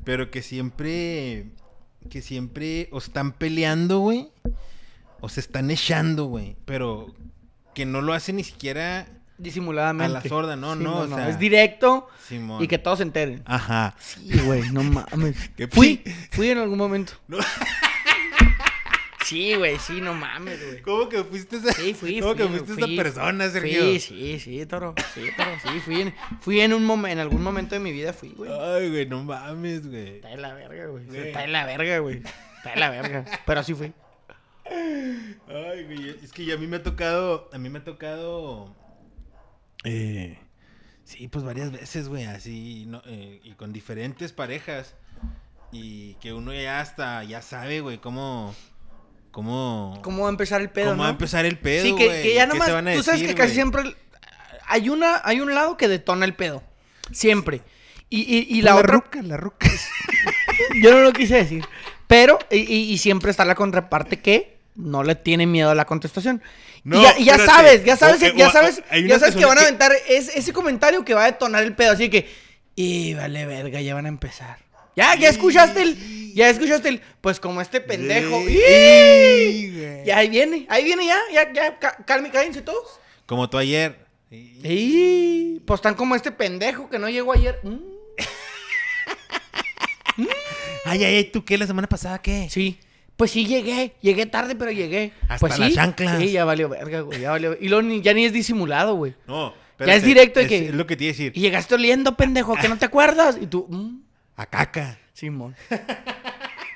pero que siempre, que siempre o están peleando, güey, o se están echando, güey, pero que no lo hacen ni siquiera Disimuladamente. A la sorda, no, no, o sea- Es directo Simón. y que todos se enteren. Ajá. Sí, güey, no mames. Qué Fui, fui en algún momento. No. Sí, güey, sí, no mames, güey. ¿Cómo que fuiste esa, Sí, fui, ¿cómo fui, que fuiste fui. esa persona, Sergio? Sí, sí, sí, toro. Sí, toro. Sí, fui en, fui en un momento, en algún momento de mi vida fui, güey. Ay, güey, no mames, güey. Está de la verga, güey. Güey. Está de la verga, güey. Está de la verga. Pero así fui. Ay, güey, es que ya a mí me ha tocado, a mí me ha tocado, eh, sí, pues varias veces, güey, así, no, eh, y con diferentes parejas, y que uno ya hasta, ya sabe, güey, cómo, cómo, ¿Cómo va a empezar el pedo, cómo va a no? empezar el pedo, sí, que, güey, que ya ¿qué nomás, tú sabes que casi siempre hay una, hay un lado que detona el pedo. Siempre. Y, y, y la Pues otra, ruca, la ruca. yo no lo quise decir. Pero, y, y- y siempre está la contraparte que no le tiene miedo a la contestación. No, y ya, y sabes, ya sabes, ya o- sabes, ya sabes que van a que- aventar es- ese comentario que va a detonar el pedo. Así que, y vale verga, ya van a empezar. Ya, ya escuchaste el, ya escuchaste el, pues como este pendejo. Ya ahí viene, ahí viene ya, ya, ya, ca- calme, cállense todos. Como tú ayer. Y pues están como este pendejo que no llegó ayer. Mm, Ay, ay, ay, ¿tú qué? ¿La semana pasada qué? sí. Pues sí llegué, llegué tarde, pero llegué. Hasta pues las sí, chanclas. Sí, ya valió verga, güey, ya valió. Y luego ni- ya ni es disimulado, güey. No, Ya es directo de es- que- Es lo que te iba a decir. Y llegaste oliendo, pendejo, que no te acuerdas. Y tú, mm, A caca. Simón.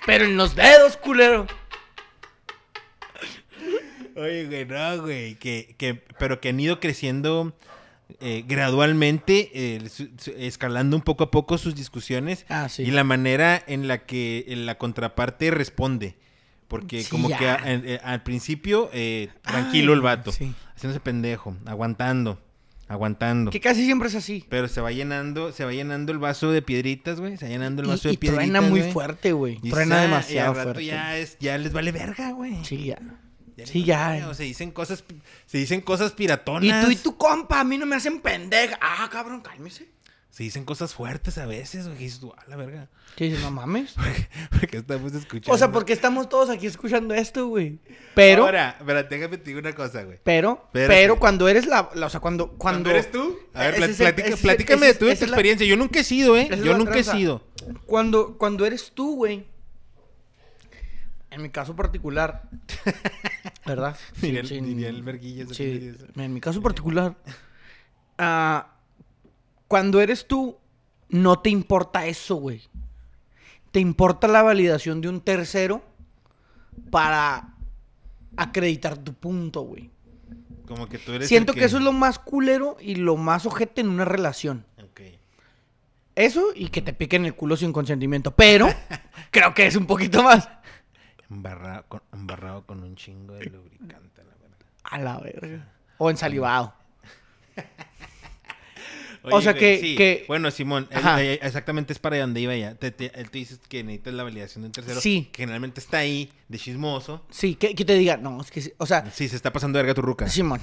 pero en los dedos, culero. Oye, güey, no, güey. Que, que, pero que han ido creciendo eh, gradualmente, eh, su- su- escalando un poco a poco sus discusiones. Ah, sí. Y la manera en la que la contraparte responde. Porque Sí, como ya. que a- eh, al principio, eh, tranquilo el vato. sí. Haciéndose pendejo, aguantando, aguantando. Que casi siempre es así. Pero se va llenando, se va llenando el vaso de piedritas, güey. Se va llenando el Y, vaso y de piedritas. truena muy fuerte, güey. Y Truena demasiado y al rato fuerte. Ya, es, ya les vale verga, güey. Sí, ya. Ya Sí, ya. o se dicen cosas, se dicen cosas piratonas. Y tú y tu compa, a mí no me hacen pendeja. Ah, cabrón, cálmese. Se dicen cosas fuertes a veces, güey. dices a la verga. ¿Qué dices? No mames. Porque estamos escuchando. O sea, porque estamos todos aquí escuchando esto, güey. Pero, Ahora, espérate, déjame te digo una cosa, güey. pero, Espérate. pero cuando eres la, la- o sea, cuando, cuando ¿Cuándo eres tú? A ver, Ese platica- ese platícame ese de tu, la- experiencia. Yo nunca he sido, ¿eh? Yo nunca he sido. Cuando, cuando eres tú, güey. En mi caso particular. ¿Verdad? Sí, Diría sí, diría el sí, Pérez. en mi caso particular. ah, cuando eres tú, no te importa eso, güey. Te importa la validación de un tercero para acreditar tu punto, güey. Como que tú eres. Siento el que... eso es lo más culero y lo más ojete en una relación. Ok. Eso y que te piquen el culo sin consentimiento. Pero creo que es un poquito más. Embarrado con, embarrado con un chingo de lubricante, la verdad. A la verga. O ensalivado. O sea, que- sí. que- Bueno, Simón, él- Ajá. exactamente es para donde iba ya. Te, te- él te dices que necesitas la validación de un tercero. Sí. Que generalmente está ahí, de chismoso. Sí, que, que te diga, no, es que, o sea, Sí, se está pasando verga tu ruca. Simón.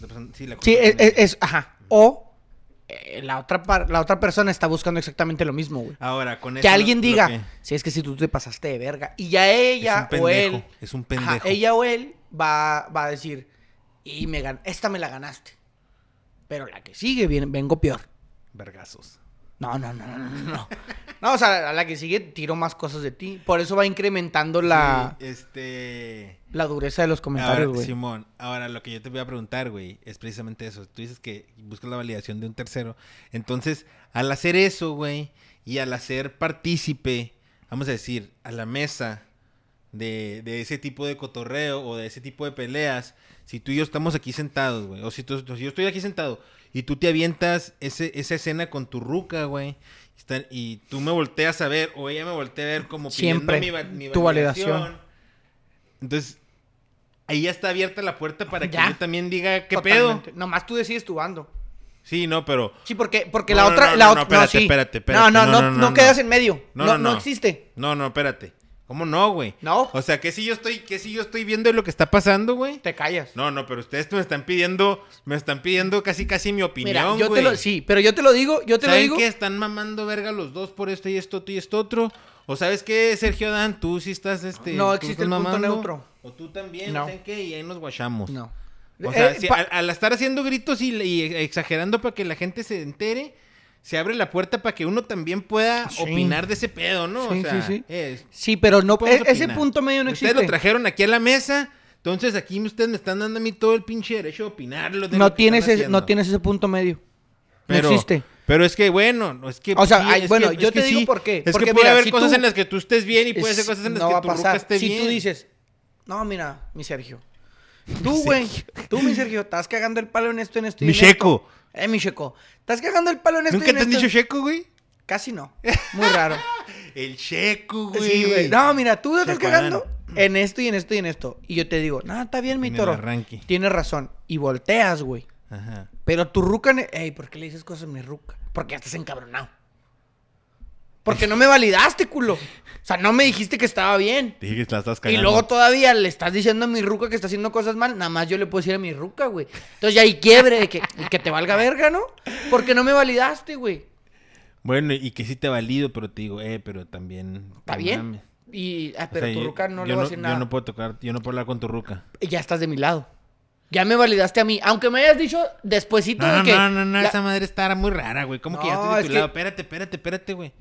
Pasando- sí, la Sí, es, también. es- es- ajá. O eh, la, otra par- la otra persona está buscando exactamente lo mismo, güey. Ahora, con eso. Que alguien diga, que- si es que si tú te pasaste de verga. Y ya ella Es un o él. es un ajá, pendejo. ella o él va, va a decir, y me gan esta me la ganaste. Pero la que sigue, viene, vengo peor. Vergazos. No, no, no, no, no, no. O sea, a la que sigue tiro más cosas de ti. Por eso va incrementando la, Sí, este. la dureza de los comentarios, güey. Simón, ahora lo que yo te voy a preguntar, güey, es precisamente eso. Tú dices que buscas la validación de un tercero. Entonces, al hacer eso, güey, y al hacer partícipe, vamos a decir, a la mesa de, de ese tipo de cotorreo o de ese tipo de peleas, si tú y yo estamos aquí sentados, güey, o si, tú- si yo estoy aquí sentado y tú te avientas ese, esa escena con tu ruca, güey, y tú me volteas a ver, o ella me voltea a ver como pidiendo Siempre, mi, va- mi tu validación. Entonces, ahí ya está abierta la puerta para que yo también diga qué pedo. Totalmente. Nomás tú decides tu bando. Sí, no, pero. Sí, porque, porque No, la no, otra. no, la no, no, espérate, espérate, espérate. No, no, No, no, quedas en medio. No, No, no, no, no. existe. No, no, espérate. ¿Cómo no, güey? No. O sea, que si yo estoy, que si yo estoy viendo lo que está pasando, güey. Te callas. No, no, pero ustedes me están pidiendo, me están pidiendo casi casi mi opinión, Mira, yo güey. te lo. Sí, pero yo te lo digo, yo te lo ¿Saben digo. qué? Están mamando verga los dos por esto y esto y esto otro. O sabes qué, Sergio Dan, tú sí estás este. No existe el punto neutro. O tú también, No. ¿saben qué? Y ahí nos guachamos. No. O sea, Eh, si al, al estar haciendo gritos y, y exagerando para que la gente se entere, se abre la puerta para que uno también pueda Sí. opinar de ese pedo, ¿no? Sí, o sea, sí, sí. es- Sí, pero no, podemos e- ese punto medio no Ustedes existe. lo trajeron aquí a la mesa, entonces aquí ustedes me están dando a mí todo el pinche derecho de opinarlo. de No lo que tienes, están ese, no tienes ese punto medio. Pero, no existe. Pero es que, bueno, no, es que... O sea, sí, es bueno, que- yo es que te digo sí. por qué. Es Porque que puede mira, haber si cosas tú- en las que tú estés bien y puede Es- ser cosas en las no que a tu ruca esté si bien. tú dices, no, mira, mi Sergio. Tú, güey, tú, mi Sergio, estás cagando el palo en esto, en esto y Mi en esto. Eh, mi checo. Estás cagando el palo en esto ¿Nunca y en te han esto. dicho checo, güey? Casi no. Muy raro. El checo, güey. Sí, güey. No, mira, tú estás Checo, cagando en esto y en esto y en esto. Y yo te digo, no, está bien, mi toro. Tienes razón. Y volteas, güey. Ajá. Pero tu ruca... Ey, ¿por qué le dices cosas a mi ruca? Porque ya estás encabronado. Porque no me validaste, culo. O sea, no me dijiste que estaba bien. Dije que la estás Y cagando. luego todavía le estás diciendo a mi ruca que está haciendo cosas mal. Nada más yo le puedo decir a mi ruca, güey. Entonces ya hay quiebre de que, y que te valga verga, ¿no? Porque no me validaste, güey. Bueno, y que sí te valido, pero te digo, eh, pero también... Está bien. Y, ah, O pero sea, tu yo- ruca no le va a decir nada. Yo no puedo tocar, yo no puedo hablar con tu ruca. Y Ya estás de mi lado. Ya me validaste a mí. Aunque me hayas dicho despuesito No, de no, que. no, no, no, la- esa madre está muy rara, güey. ¿Cómo que ya estoy de es tu que- lado? Espérate, espérate, espérate, güey.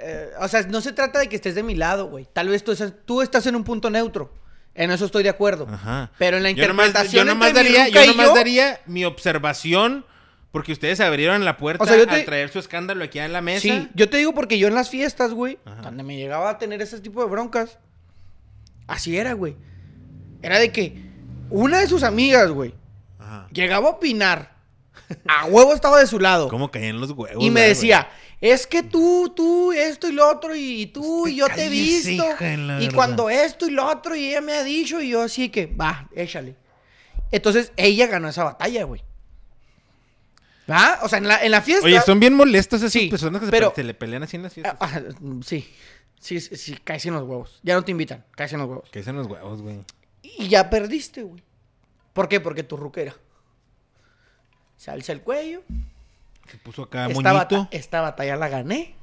Eh, o sea, no se trata de que estés de mi lado, güey. Tal vez tú, estás- tú estás en un punto neutro. En eso estoy de acuerdo. Ajá. Pero en la Yo nomás- interpretación yo nomás, entre mi daría, yo nomás yo- daría mi observación porque ustedes abrieron la puerta O sea, yo te- a traer su escándalo aquí a la mesa. Sí, yo te digo porque yo en las fiestas, güey, Ajá. donde me llegaba a tener ese tipo de broncas, así era, güey. Era de que una de sus amigas, güey, Ajá. llegaba a opinar. A huevo estaba de su lado. ¿Cómo caían los huevos? Y me güey? decía, es que tú, tú, esto y lo otro, y tú, y yo te he visto. Y cuando esto y lo otro, y ella me ha dicho, y yo así que, va, échale. Entonces, ella ganó esa batalla, güey. ¿Va? O sea, en la, en la fiesta. Oye, son bien molestas esas Sí, personas que se pero- pe- se le pelean así en las fiestas. Ah, ah, sí. Sí, sí, sí, caes en los huevos. Ya no te invitan, caes en los huevos. Que dicen los huevos, güey. Y ya perdiste, güey. ¿Por qué? Porque tu ruquera. Se alza el cuello. Se puso acá Esta, moñito. bata- esta batalla la gané.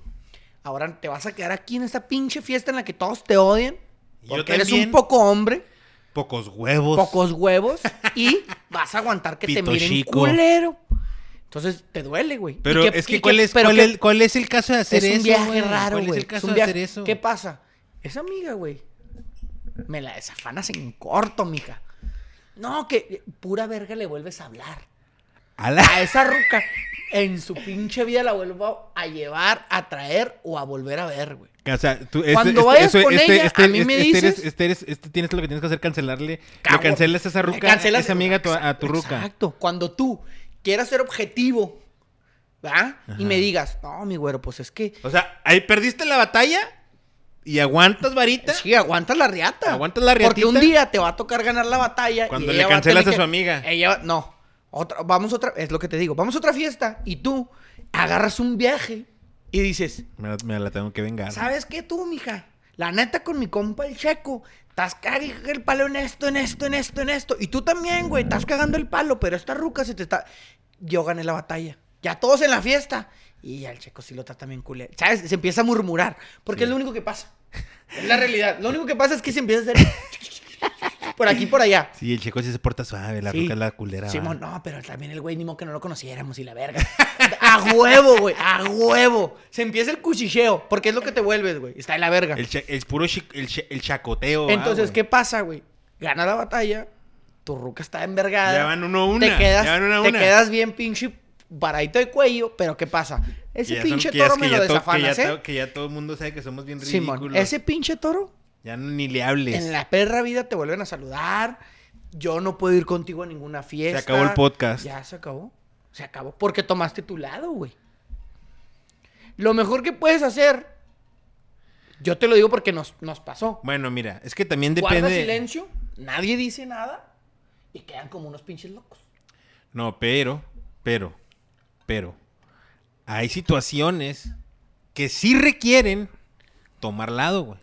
Ahora te vas a quedar aquí en esta pinche fiesta en la que todos te odian. Yo Porque eres un poco hombre, Pocos huevos. pocos huevos. y vas a aguantar que te miren chico. culero. Entonces te duele, güey. ¿Y Pero es que, ¿cuál, es, cuál, es, cuál es el caso de hacer es eso? un viaje güey? raro, ¿Cuál güey. es el caso de hacer eso? ¿Qué pasa? Esa amiga, güey, me la desafanas en corto, mija. No, que pura verga le vuelves a hablar. A la- A esa ruca en su pinche vida la vuelvo a llevar, a traer o a volver a ver, güey. O sea, tú, este, Cuando este- vayas eso- con este- ella, este- a mí me este dices- este eres- este tienes lo que tienes que hacer, cancelarle. Cago- Le cancelas a esa ruca, Cancelas- esa amiga a tu, a tu ruca. Exacto. Cuando tú quieras ser objetivo, ¿verdad? Y me digas, no, mi güero, pues es que O sea, ahí perdiste la batalla y aguantas varita. Sí, aguantas la riata. Aguantas la Porque un día te va a tocar ganar la batalla. Cuando le a cancelas tener a su amiga. Ella no. Otra, vamos otra, es lo que te digo. Vamos a otra fiesta y tú agarras un viaje y dices, Me, la- me la tengo que vengar. ¿sabes qué tú, mija? La neta con mi compa el checo. Estás cagando el palo en esto, en esto, en esto, en esto. Y tú también, güey. Estás cagando el palo, pero esta ruca se te está. Yo gané la batalla. Ya todos en la fiesta. Y al checo sí lo trata bien culero. ¿Sabes? Se empieza a murmurar. Porque es lo único que pasa. Es la realidad. Lo único que pasa es que se empieza a hacer. por aquí, por allá. Sí, el chico sí se porta suave, la Sí. ruca es la culera. no, pero también el güey ni modo que no lo conociéramos y la verga. A huevo, güey, a huevo. Se empieza el cuchicheo, porque es lo que te vuelves, güey. Está en la verga. El, el puro el, cha- el chacoteo. Entonces. ¿qué pasa, güey? Gana la batalla, tu ruca está envergada. Ya van uno a una, Te quedas, ya van te quedas bien pinche paradito de cuello, pero ¿qué pasa? Ese pinche toro me lo desafanas, que ya ¿eh? Que ya todo el mundo sabe que somos bien ridículos. Simón, ese pinche toro, Ya ni le hables. en la perra vida te vuelven a saludar. Yo no puedo ir contigo a ninguna fiesta. acabó el podcast. Ya se acabó. Se acabó. Porque tomaste tu lado, güey. Lo mejor que puedes hacer, yo te lo digo porque nos, nos pasó. Bueno, mira, es que también Guarda depende. silencio, nadie dice nada y quedan como unos pinches locos. No, pero, pero, pero, hay situaciones que sí requieren tomar lado, güey.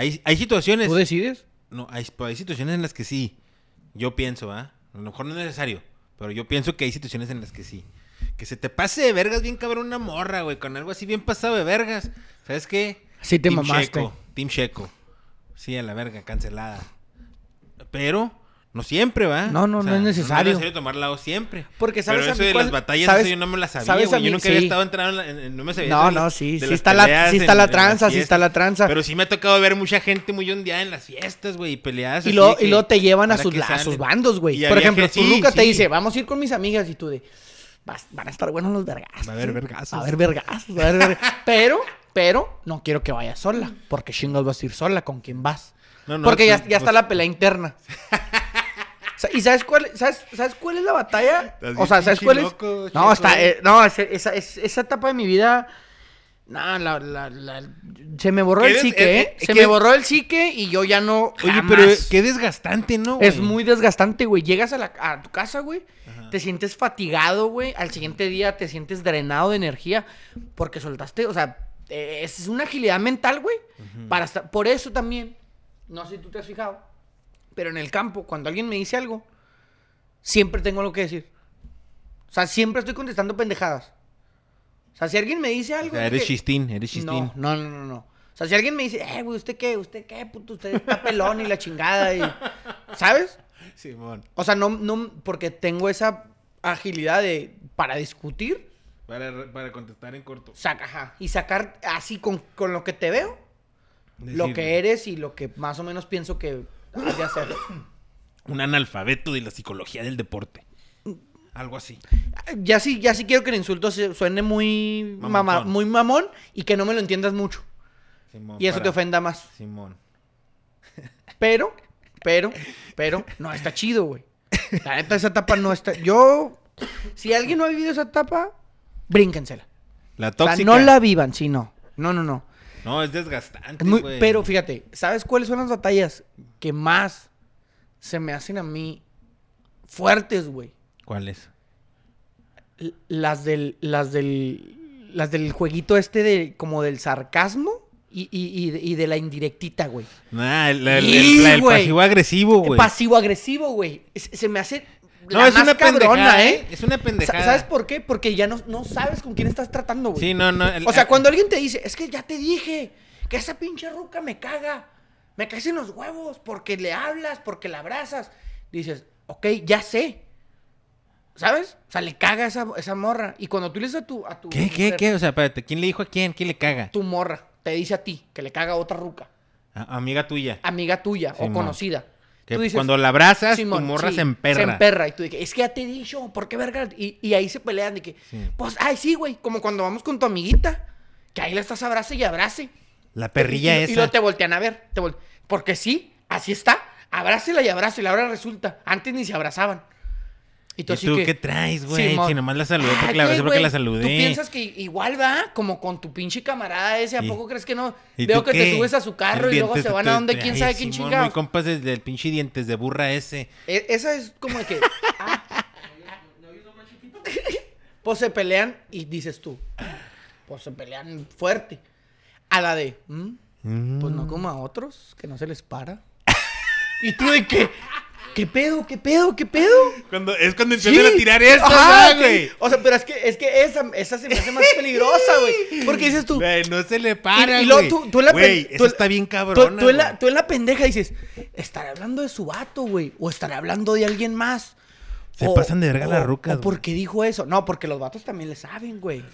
Hay, hay situaciones. decides? No, hay, pero hay situaciones en las que sí. Yo pienso, ¿va? A lo mejor no es necesario. Pero yo pienso que hay situaciones en las que sí. Que se te pase de vergas bien cabrón una morra, güey. Con algo así bien pasado de vergas. ¿Sabes qué? Sí te Team mamaste. Checo, Team Checo. Sí, a la verga, cancelada. Pero No siempre, ¿va? No, no, no es necesario. No es necesario tomar lado siempre. Porque sabes Pero a eso mí de cuál- las batallas, sabes- eso yo no me las sabía, sabes a. Yo nunca había estado entrando en, en- no me sabía No, de no, las- sí, sí está la- sí está en- la tranza, sí está la tranza. Pero sí me ha tocado ver mucha gente muy hundida en las fiestas, güey, y peleadas Y luego, luego te llevan a ¿para sus, a sus bandos, güey. Por ejemplo, sí, Luca te dice, vamos a ir con mis amigas. Y tú de, "Vas- van a estar buenos los vergazos. Va a haber ¿sí? vergazos. Va a haber vergazos. va a haber Pero, pero, no quiero que vayas sola. Porque chingados vas a ir sola. ¿Con quién vas? No, no, porque ya, tú- ya está pues- la pelea interna. ¿Y sabes cuál, sabes, sabes cuál es la batalla? O sea, ¿sabes cuál es? loco, no, está, eh. no, esa, es- esa etapa de mi vida. No, la, la, la- se me borró ¿Qué el psique, eh, ¿eh? eh, Se me borró el psique y yo ya no. Oye, jamás. pero qué desgastante, ¿no, güey? Es muy desgastante, güey. Llegas a, la, a tu casa, güey. Te sientes fatigado, güey. Al siguiente día te sientes drenado de energía. Porque soltaste, o sea, es una agilidad mental, güey. Para estar. Por eso también. No sé si tú te has fijado. Pero en el campo, cuando alguien me dice algo, siempre tengo algo que decir. O sea, siempre estoy contestando pendejadas. O sea, si alguien me dice O algo. sea, eres que- chistín, eres chistín. no, no, no, no, no. O sea, si alguien me dice, eh, güey, ¿usted qué? ¿Usted qué, puto? Usted está pelón y la chingada y... ¿Sabes? Simón. O sea, no, no, porque tengo esa agilidad de, para discutir, Para, para contestar en corto. saca, ajá, y sacar así con, con lo que te veo, lo que eres y lo que más o menos pienso que Un analfabeto de la psicología del deporte. Algo así. Ya sí, ya sí quiero que el insulto se- suene muy, mama- muy mamón y que no me lo entiendas mucho. Simón, Y eso para- te ofenda más. Simón. Pero, pero, pero, no está chido, güey. La neta, esa etapa no está. Yo, si alguien no ha vivido esa etapa, brínquensela. La O sea, tóxica. no la vivan, sí, no. No, no, no. No, es desgastante, Es muy- güey. pero fíjate, ¿sabes cuáles son las batallas que más se me hacen a mí fuertes, güey? ¿Cuál es? L- Las del, las del, las del jueguito este de, como del sarcasmo y, y, y, de- y de la indirectita, güey. Nah, el, el- Sí, el- la- el güey. pasivo agresivo, güey. Se me hace No, la es más una cabrona, pendejada, ¿eh? ¿eh? Es una pendejada. ¿Sabes por qué? Porque ya no, no sabes con quién estás tratando, güey. Sí, no, no. el- O sea, cuando alguien te dice, es que ya te dije que esa pinche ruca me caga, me caes en los huevos porque le hablas, porque la abrazas, dices, ok, ya sé. ¿Sabes? O sea, le caga esa, esa morra. Y cuando tú le dices a tu, a tu ¿Qué, qué, mujer, qué? O sea, espérate, ¿quién le dijo a quién? ¿Quién le caga? tu morra te dice a ti que le caga a otra ruca, A- amiga tuya. amiga tuya o conocida. Que Tú dices, cuando la abrazas, Simón, tu morra sí, se emperra. Se emperra. Y tú dices, es que ya te he dicho, ¿por qué verga? Y, y ahí se pelean de que, Sí. pues, ay, sí, güey, como cuando vamos con tu amiguita, que ahí la estás abrace y abrace. La perrilla y, esa. Y luego te voltean a ver. te vol- Porque sí, así está. Abrácela y abrázela. Ahora resulta. Antes ni se abrazaban. Y ¿Y tú, así tú que- qué traes, güey? Si nomás la saludé porque la ¿qué, abracé porque la saludé. Tú piensas que igual va, como con tu pinche camarada ese. ¿A ¿Y- poco crees que no? ¿Y Veo que te qué? subes a su carro El y luego se van a donde quién sabe quién chingados. Muy compas desde el pinche dientes de burra ese. E- Esa es como de que. ah. pues se pelean y dices tú. Pues se pelean fuerte. A la de. "Mm, Pues no como a otros, que no se les para. y tú de que. ¿Qué pedo? ¿Qué pedo? ¿Qué pedo? Cuando, es cuando Sí. empiezan a tirar ¿no, güey? O sea, pero es que, es que esa, esa se me hace más peligrosa, güey. Porque dices tú. Güey, no se le para, y luego güey. tú, tú en la Güey, eso tú- está bien tú- cabrona, Tú, en la, güey. tú en la pendeja dices, ¿estaré hablando de su vato, güey? ¿O estaré hablando de alguien más? Se pasan de verga las rucas, ¿O por güey. qué dijo eso? No, porque los vatos también le saben, güey.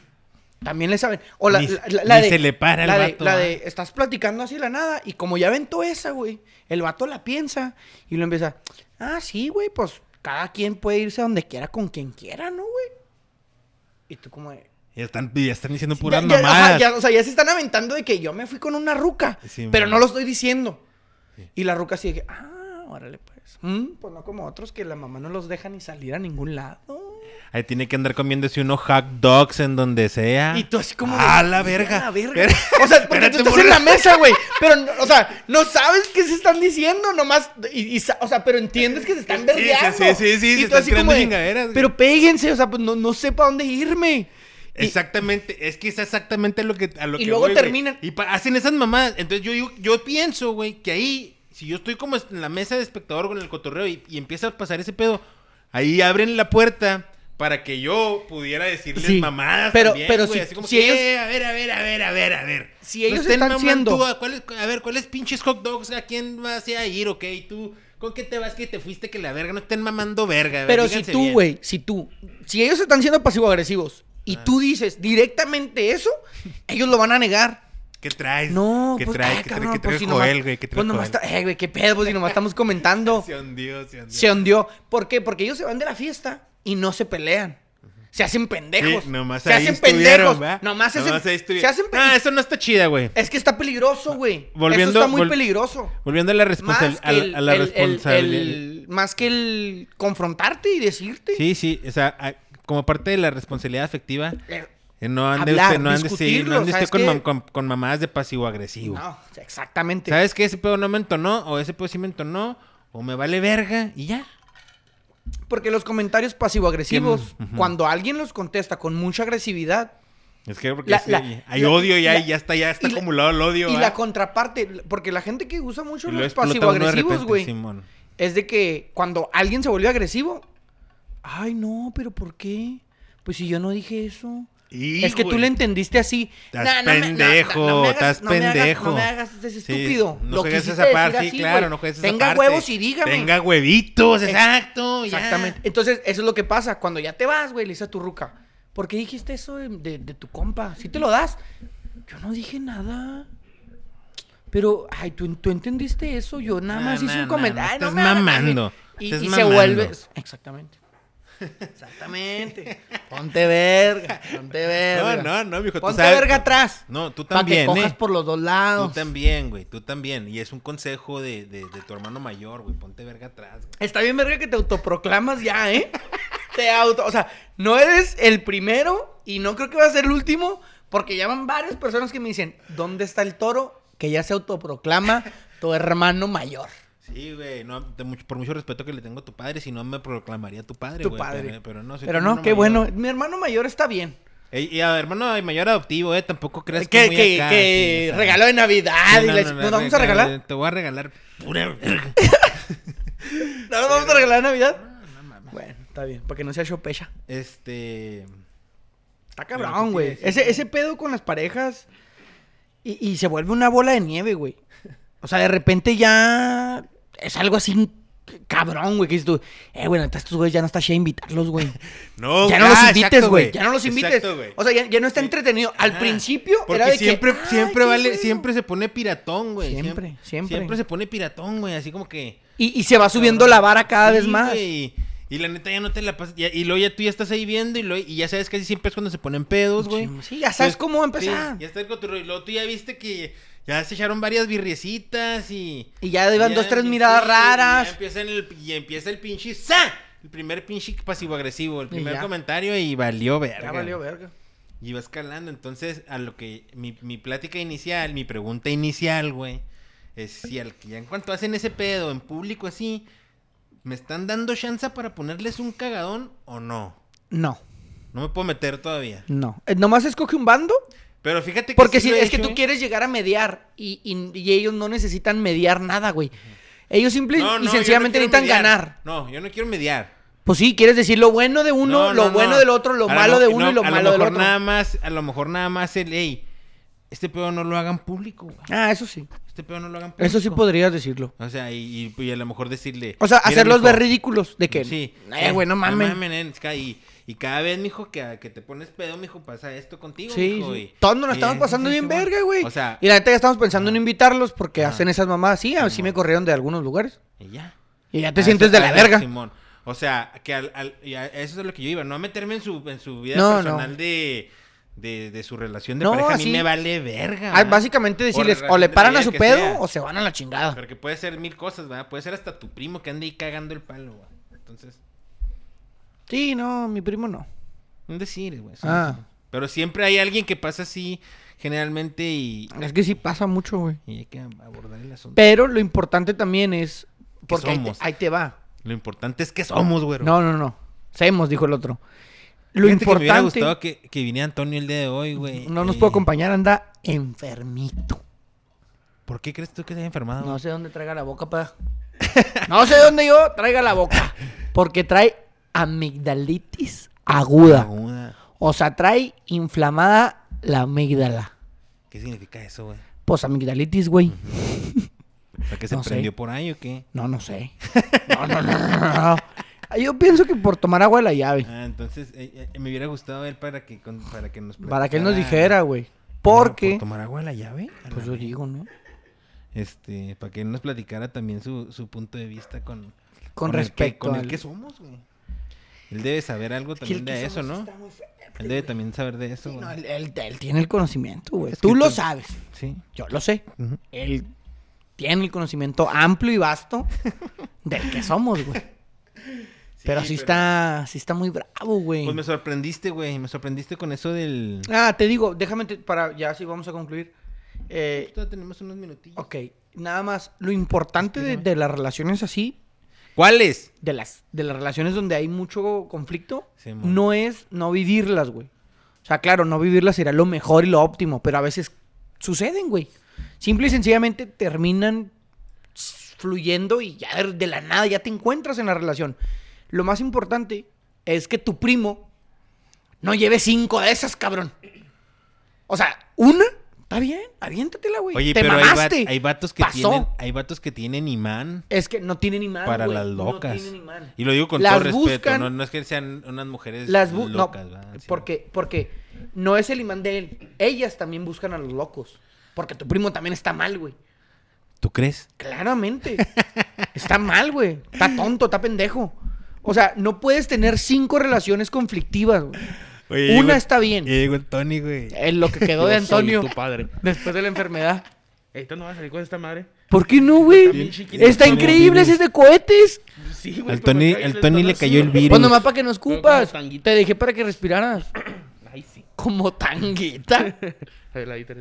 También le saben. O la, Ni- la- la- la de, se le para el de- vato, la de, estás platicando así la nada y como ya aventó esa, güey, el vato la piensa y lo empieza, ah, sí, güey, pues cada quien puede irse a donde quiera con quien quiera, ¿no, güey? Y tú como de... Ya están, ya están diciendo puras Ya- ya- ajá, mamadas. ya, o sea, ya se están aventando de que yo me fui con una ruca, Sí, pero man. no lo estoy diciendo. Y la ruca que, ah, órale pues. Mm, pues no como otros que la mamá no los deja ni salir a ningún lado. Ahí tiene que andar comiéndose unos hot dogs en donde sea. Y tú así como... de, ¡Ah, la "Ya, verga! la verga". Pero- O sea, porque tú estás morra. en la mesa, güey. Pero, o sea, no sabes qué se están diciendo, nomás. Y, o sea, pero entiendes que se están verdeando. sí, sí, sí, sí, Y se tú así como de. Pero péguense, o sea, pues no, no sé para dónde irme. Y- Exactamente, es que es exactamente lo que a lo Y que luego voy, terminan. Y hacen esas mamadas. Entonces yo yo pienso, güey, que ahí, si yo estoy como en la mesa de espectador con el cotorreo y, y empieza a pasar ese pedo, ahí abren la puerta para que yo pudiera decirles Sí, mamadas pero- también, pero si- así como si que, ellos- "Eh, a ver, a ver, a ver, a ver, a ver. Si No ellos estén están mamando siendo- tú, a, ¿cuáles- a ver, ¿cuáles pinches hot dogs? ¿A quién vas a ir, ok? Tú, ¿con qué te vas que te fuiste que la verga? No estén mamando verga. ver, Pero si tú, güey, si tú, si ellos están siendo pasivo-agresivos y Ah. tú dices directamente eso, ellos lo van a negar. ¿Qué traes? No, ¿Qué pues, trae? ay, ¿Qué qué pues, trae si Joel, nomás- güey? ¿Qué trae Pues nomás Joel? eh, güey, qué pedo, pues si nomás estamos comentando. Se hundió, se hundió. Se hundió. ¿Por qué? Porque ellos se van de la fiesta y no se pelean. Se hacen pendejos. Sí, nomás se ahí hacen pendejos. Nomás se hacen, ahí se hacen Ah, pendejos. eso no está chida, güey. Es que está peligroso, güey. Volviendo- Eso está muy vol- peligroso. Volviendo a la, Más responsabilidad. que el, a la el- el- responsabilidad. el- más que el confrontarte y decirte. Sí, sí, o sea, a- como parte de la responsabilidad afectiva, Eh, eh, no ande Hablar, usted, no ande, sí, discutirlo, no ande usted ¿sabes con, mam- con, con mamadas de pasivo-agresivo. No, exactamente. ¿Sabes qué? Ese pedo no me entonó, o ese pedo sí me entonó, o me vale verga, y ya. Porque los comentarios pasivo-agresivos, cuando alguien los contesta con mucha agresividad, Es que porque La- sí, la- hay la- odio ya, y ya está, ya está acumulado el odio. y la contraparte, porque la gente que usa mucho los pasivo-agresivos, güey, es de que cuando alguien se volvió agresivo, ay, no, pero ¿por qué? Pues si yo no dije eso. Y, es que tú le entendiste así. Estás Nah, no me- no, pendejo, no, no me hagas- estás no me hagas- pendejo. No me hagas ese Sí, estúpido. no Lo juegues esa parte, decir sí, así, claro, güey. no juegues esa Tenga parte. huevos y dígame. Tenga huevitos, Ex- exacto. ya. Exactamente. Entonces, eso es lo que pasa. Cuando ya te vas, güey, le dices a tu ruca, ¿por qué dijiste eso de, de- de tu compa? Si te lo das. Yo no dije nada. Pero, ay, ¿tú, tú entendiste eso. Yo nada No, más hice no, un no, comentario. no estás mamando, Y, estás y se vuelve. Exactamente. Exactamente. Ponte verga. Ponte verga. No, no, no, mijo. tú Ponte sabes- verga atrás. No, tú Para que también, cojas ¿eh? por los dos Tú lados. también, güey, tú también. Y es un consejo de, de, de tu hermano mayor, güey. Ponte verga atrás, güey. Está bien, verga, que te autoproclamas ya, ¿eh? te auto. O sea, no eres el primero y no creo que va a ser el último, porque ya van varias personas que me dicen: ¿Dónde está el toro que ya se autoproclama tu hermano mayor? Sí, güey, no, mucho- por mucho respeto que le tengo a tu padre, si no me proclamaría tu padre, Tu güey. padre. Pero, pero no, soy Pero tu no, hermano qué mayor. bueno. Mi hermano mayor está bien. Ey, Y, a hermano mayor adoptivo, eh, tampoco creas que que, muy que, acá, que sí, o sea. regalo de Navidad y no, la- no, no, ¿Nos vamos a regalar? Te voy a regalar pura verga. ¿No nos vamos a regalar de Navidad? Bueno, está bien, para que no sea chopecha. Este. Está Pero, ¿qué cabrón, güey. Ese, ese pedo con las parejas y, y se vuelve una bola de nieve, güey. O sea, de repente ya es algo así cabrón, güey. Que dices tú, eh, güey, neta, estos güeyes ya no está chida invitarlos, güey. No, ya no ah, los invites, exacto, güey. Ya no los invites. Exacto, o sea, ya, ya no está entretenido. Al principio Porque era de siempre, que, siempre "Ay, qué vale, güey". siempre se pone piratón, güey. Siempre, siempre. Siempre se pone piratón, güey. Así como que. Y, y se va subiendo la vara cada Sí, vez más. güey. Y la neta ya no te la pasas. ya- Y luego ya tú ya estás ahí viendo y, luego- y ya sabes que siempre es cuando se ponen pedos, güey. Sí, ya sabes Pues, cómo va a empezar. sí, ya está el cotorreo. Y luego tú ya viste que ya se echaron varias birriecitas y. Y ya iban dos, tres miradas y raras. Ya empieza el, y empieza el pinche ¡sa! El primer pinche pasivo-agresivo. El Y primer comentario y valió verga. Ya valió verga. Y va escalando. Entonces, a lo que. Mi, mi plática inicial, mi pregunta inicial, güey. Es si al que ya en cuanto hacen ese pedo en público así. ¿Me están dando chance para ponerles un cagadón o no? No, No me puedo meter todavía. no. Eh, Nomás escoge un bando. Pero fíjate que. Porque sí si es que tú ¿eh? quieres llegar a mediar y, y- y ellos no necesitan mediar nada, güey. Ellos simple No, no, y no sencillamente necesitan mediar. ganar. No, yo no quiero mediar. Pues sí, quieres decir lo bueno de uno, No, lo no, bueno no. del otro, lo A malo de uno no, y lo a malo del mejor otro. Nada más, a lo mejor nada más el, ey, este pedo no lo hagan público, güey. Ah, eso sí. Este pedo no lo hagan público. Eso sí podrías decirlo. O sea, y, y- y a lo mejor decirle. O sea, "Mira, hacerlos mijo". ver ridículos de que. Sí. Eh, güey, no mames. nen, es que ahí- Y, cada vez, mijo, que, que te pones pedo, mijo, pasa esto contigo, Sí, mijo, sí. y- Todos nos la estamos es- pasando bien verga, güey. O sea, Y la neta ya estamos pensando en invitarlos porque hacen esas mamadas. Sí, así me corrieron de algunos lugares. y ya. Y ya te sientes de la verga. Simón. O sea, que al, al- y a- eso es lo que yo iba, no a meterme en su, en su vida No, personal no. de, de, de su relación de No, pareja. A así- mí me vale verga. Ah, ¿verdad? básicamente decirles, o le paran a su pedo sea. o se van a la chingada. Pero que puede ser mil cosas, ¿verdad? Puede ser hasta tu primo que ande ahí cagando el palo, güey. Entonces, Sí, no, mi primo no. un decir, güey. Ah. Pero siempre hay alguien que pasa así, generalmente, y, Es que sí pasa mucho, güey. y hay que abordar el asunto. Pero lo importante también es. Porque ahí te, somos. ahí te va. Lo importante es que somos, güey. No, no, no. Semos, dijo el otro. Lo Fíjate que me hubiera importante. gustado que, que viniera Antonio el día de hoy, güey. No nos Eh, puede acompañar, anda enfermito. ¿Por qué crees tú que se haya enfermado? No sé dónde traiga la boca, pa. No sé dónde yo traiga la boca. Porque trae amigdalitis aguda. Aguda. O sea, trae inflamada la amígdala. ¿Qué significa eso, güey? Pues amigdalitis, güey. ¿Para qué se No sé. prendió por ahí o qué? No, no sé. No, no, no, no, no. Yo pienso que por tomar agua de la llave. Ah, entonces eh, eh, me hubiera gustado ver para que, con- para que nos Para que él nos dijera, güey. ¿Por Porque. tomar agua de la llave? La Pues yo vez. digo, ¿no? Este, para que él nos platicara también su, su punto de vista con, Con el que- respecto con el que somos, güey. Él debe saber algo también de eso, ¿no? Él debe también saber de eso, Sí, no, él, él- él tiene el conocimiento, güey. Es Tú lo sabes. Sí. Yo lo sé. Él tiene el conocimiento amplio y vasto del que somos, güey. pero sí pero- está, sí está muy bravo, güey. Pues me sorprendiste, güey. Me sorprendiste con eso del. Ah, te digo, déjame te- para ya sí vamos a concluir. Eh, tenemos unos minutillos. ok, nada más. Lo importante de, de las relaciones así, ¿Cuáles? de las, de las relaciones donde hay mucho conflicto, Sí, no es no vivirlas, güey. O sea, claro, no vivirlas sería lo mejor y lo óptimo, pero a veces suceden, güey. Simple y sencillamente terminan fluyendo y ya de la nada ya te encuentras en la relación. Lo más importante es que tu primo no lleve cinco de esas, cabrón. O sea, una, está bien, aviéntatela, güey. Oye, te pero hay, va- hay vatos que Pasó. tienen, hay vatos que tienen imán Es que no tienen imán, para güey. las locas. No tienen imán. y lo digo con Las todo respeto, buscan- no, no es que sean unas mujeres Las no, locas. Sí. porque, porque no es el imán de él. Ellas también buscan a los locos. Porque tu primo también está mal, güey. ¿Tú crees? Claramente. está mal, güey. Está tonto, está pendejo. O sea, no puedes tener cinco relaciones conflictivas, güey. Oye, Una llegó- está bien. llegó el Tony, güey. Es lo que quedó de Antonio tu padre. después de la enfermedad. Esto no va a salir con esta madre. ¿Por qué no, güey? Está chiquito. Increíble, ese es de cohetes. Sí, Al Tony, al Tony le cayó el virus. Pues nomás para que no escupas. como tanguita. Te dejé para que respiraras. Ay, sí. Como tanguita. A ver, ahí te-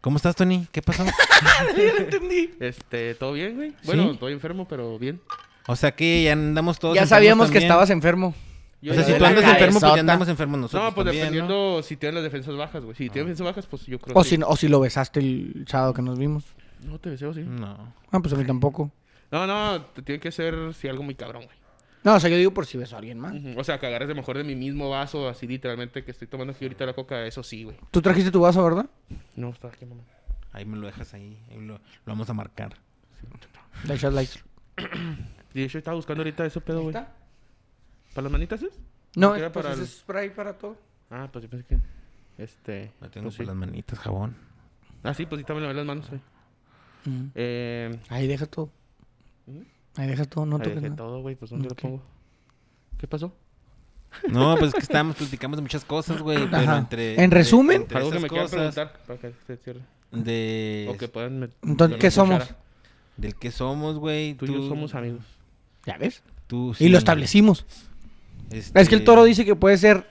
¿Cómo estás, Tony? ¿Qué pasó? ya lo entendí. Este, ¿todo bien, güey? Bueno, ¿Sí? estoy enfermo, pero bien. O sea que ya andamos todos Ya enfermos sabíamos que también. estabas enfermo. Yo O sea, si tú la andas enfermo, pues ya andamos enfermos nosotros No, pues también, ¿no? dependiendo si tienen las defensas bajas, güey. Si tienen defensas bajas, pues yo creo O que si, no- o si lo besaste el sábado que nos vimos. No te deseo, sí. No. Ah, pues a mí tampoco. No, no, te tiene que ser si algo muy cabrón, güey. No, o sea, yo digo por si besó a alguien más. O sea, que agarres de mejor de mi mismo vaso, así literalmente que estoy tomando aquí ahorita la coca, eso sí, güey. Tú trajiste tu vaso, ¿verdad? No, está aquí, mamá. Ahí me lo dejas ahí. ahí lo, lo vamos a marcar. Echas likes. De hecho, estaba buscando ahorita eso pedo, güey. ¿Está? ¿Para las manitas es? No, es, pues, para es el- spray para todo. Ah, pues yo pensé que. Este. Lo tengo pues sí. las manitas, jabón. Ah, sí, pues sí, también lavé las manos, güey. Mm. Eh. Ahí deja todo. ¿Mm? Ahí deja todo, no ahí toques dejé nada. todo, güey, pues ¿dónde lo pongo? ¿Qué pasó? No, pues es que estábamos, platicamos de muchas cosas, güey. Pero entre. En entre- resumen- entre Algo que me cosas preguntar para que se cierre. De. O que puedan Entonces, ¿qué somos? cuchara. Del que somos, güey. Tú y yo somos amigos. ¿Ya ves? Tú, Y lo establecimos. Este, Es que el toro dice que puede ser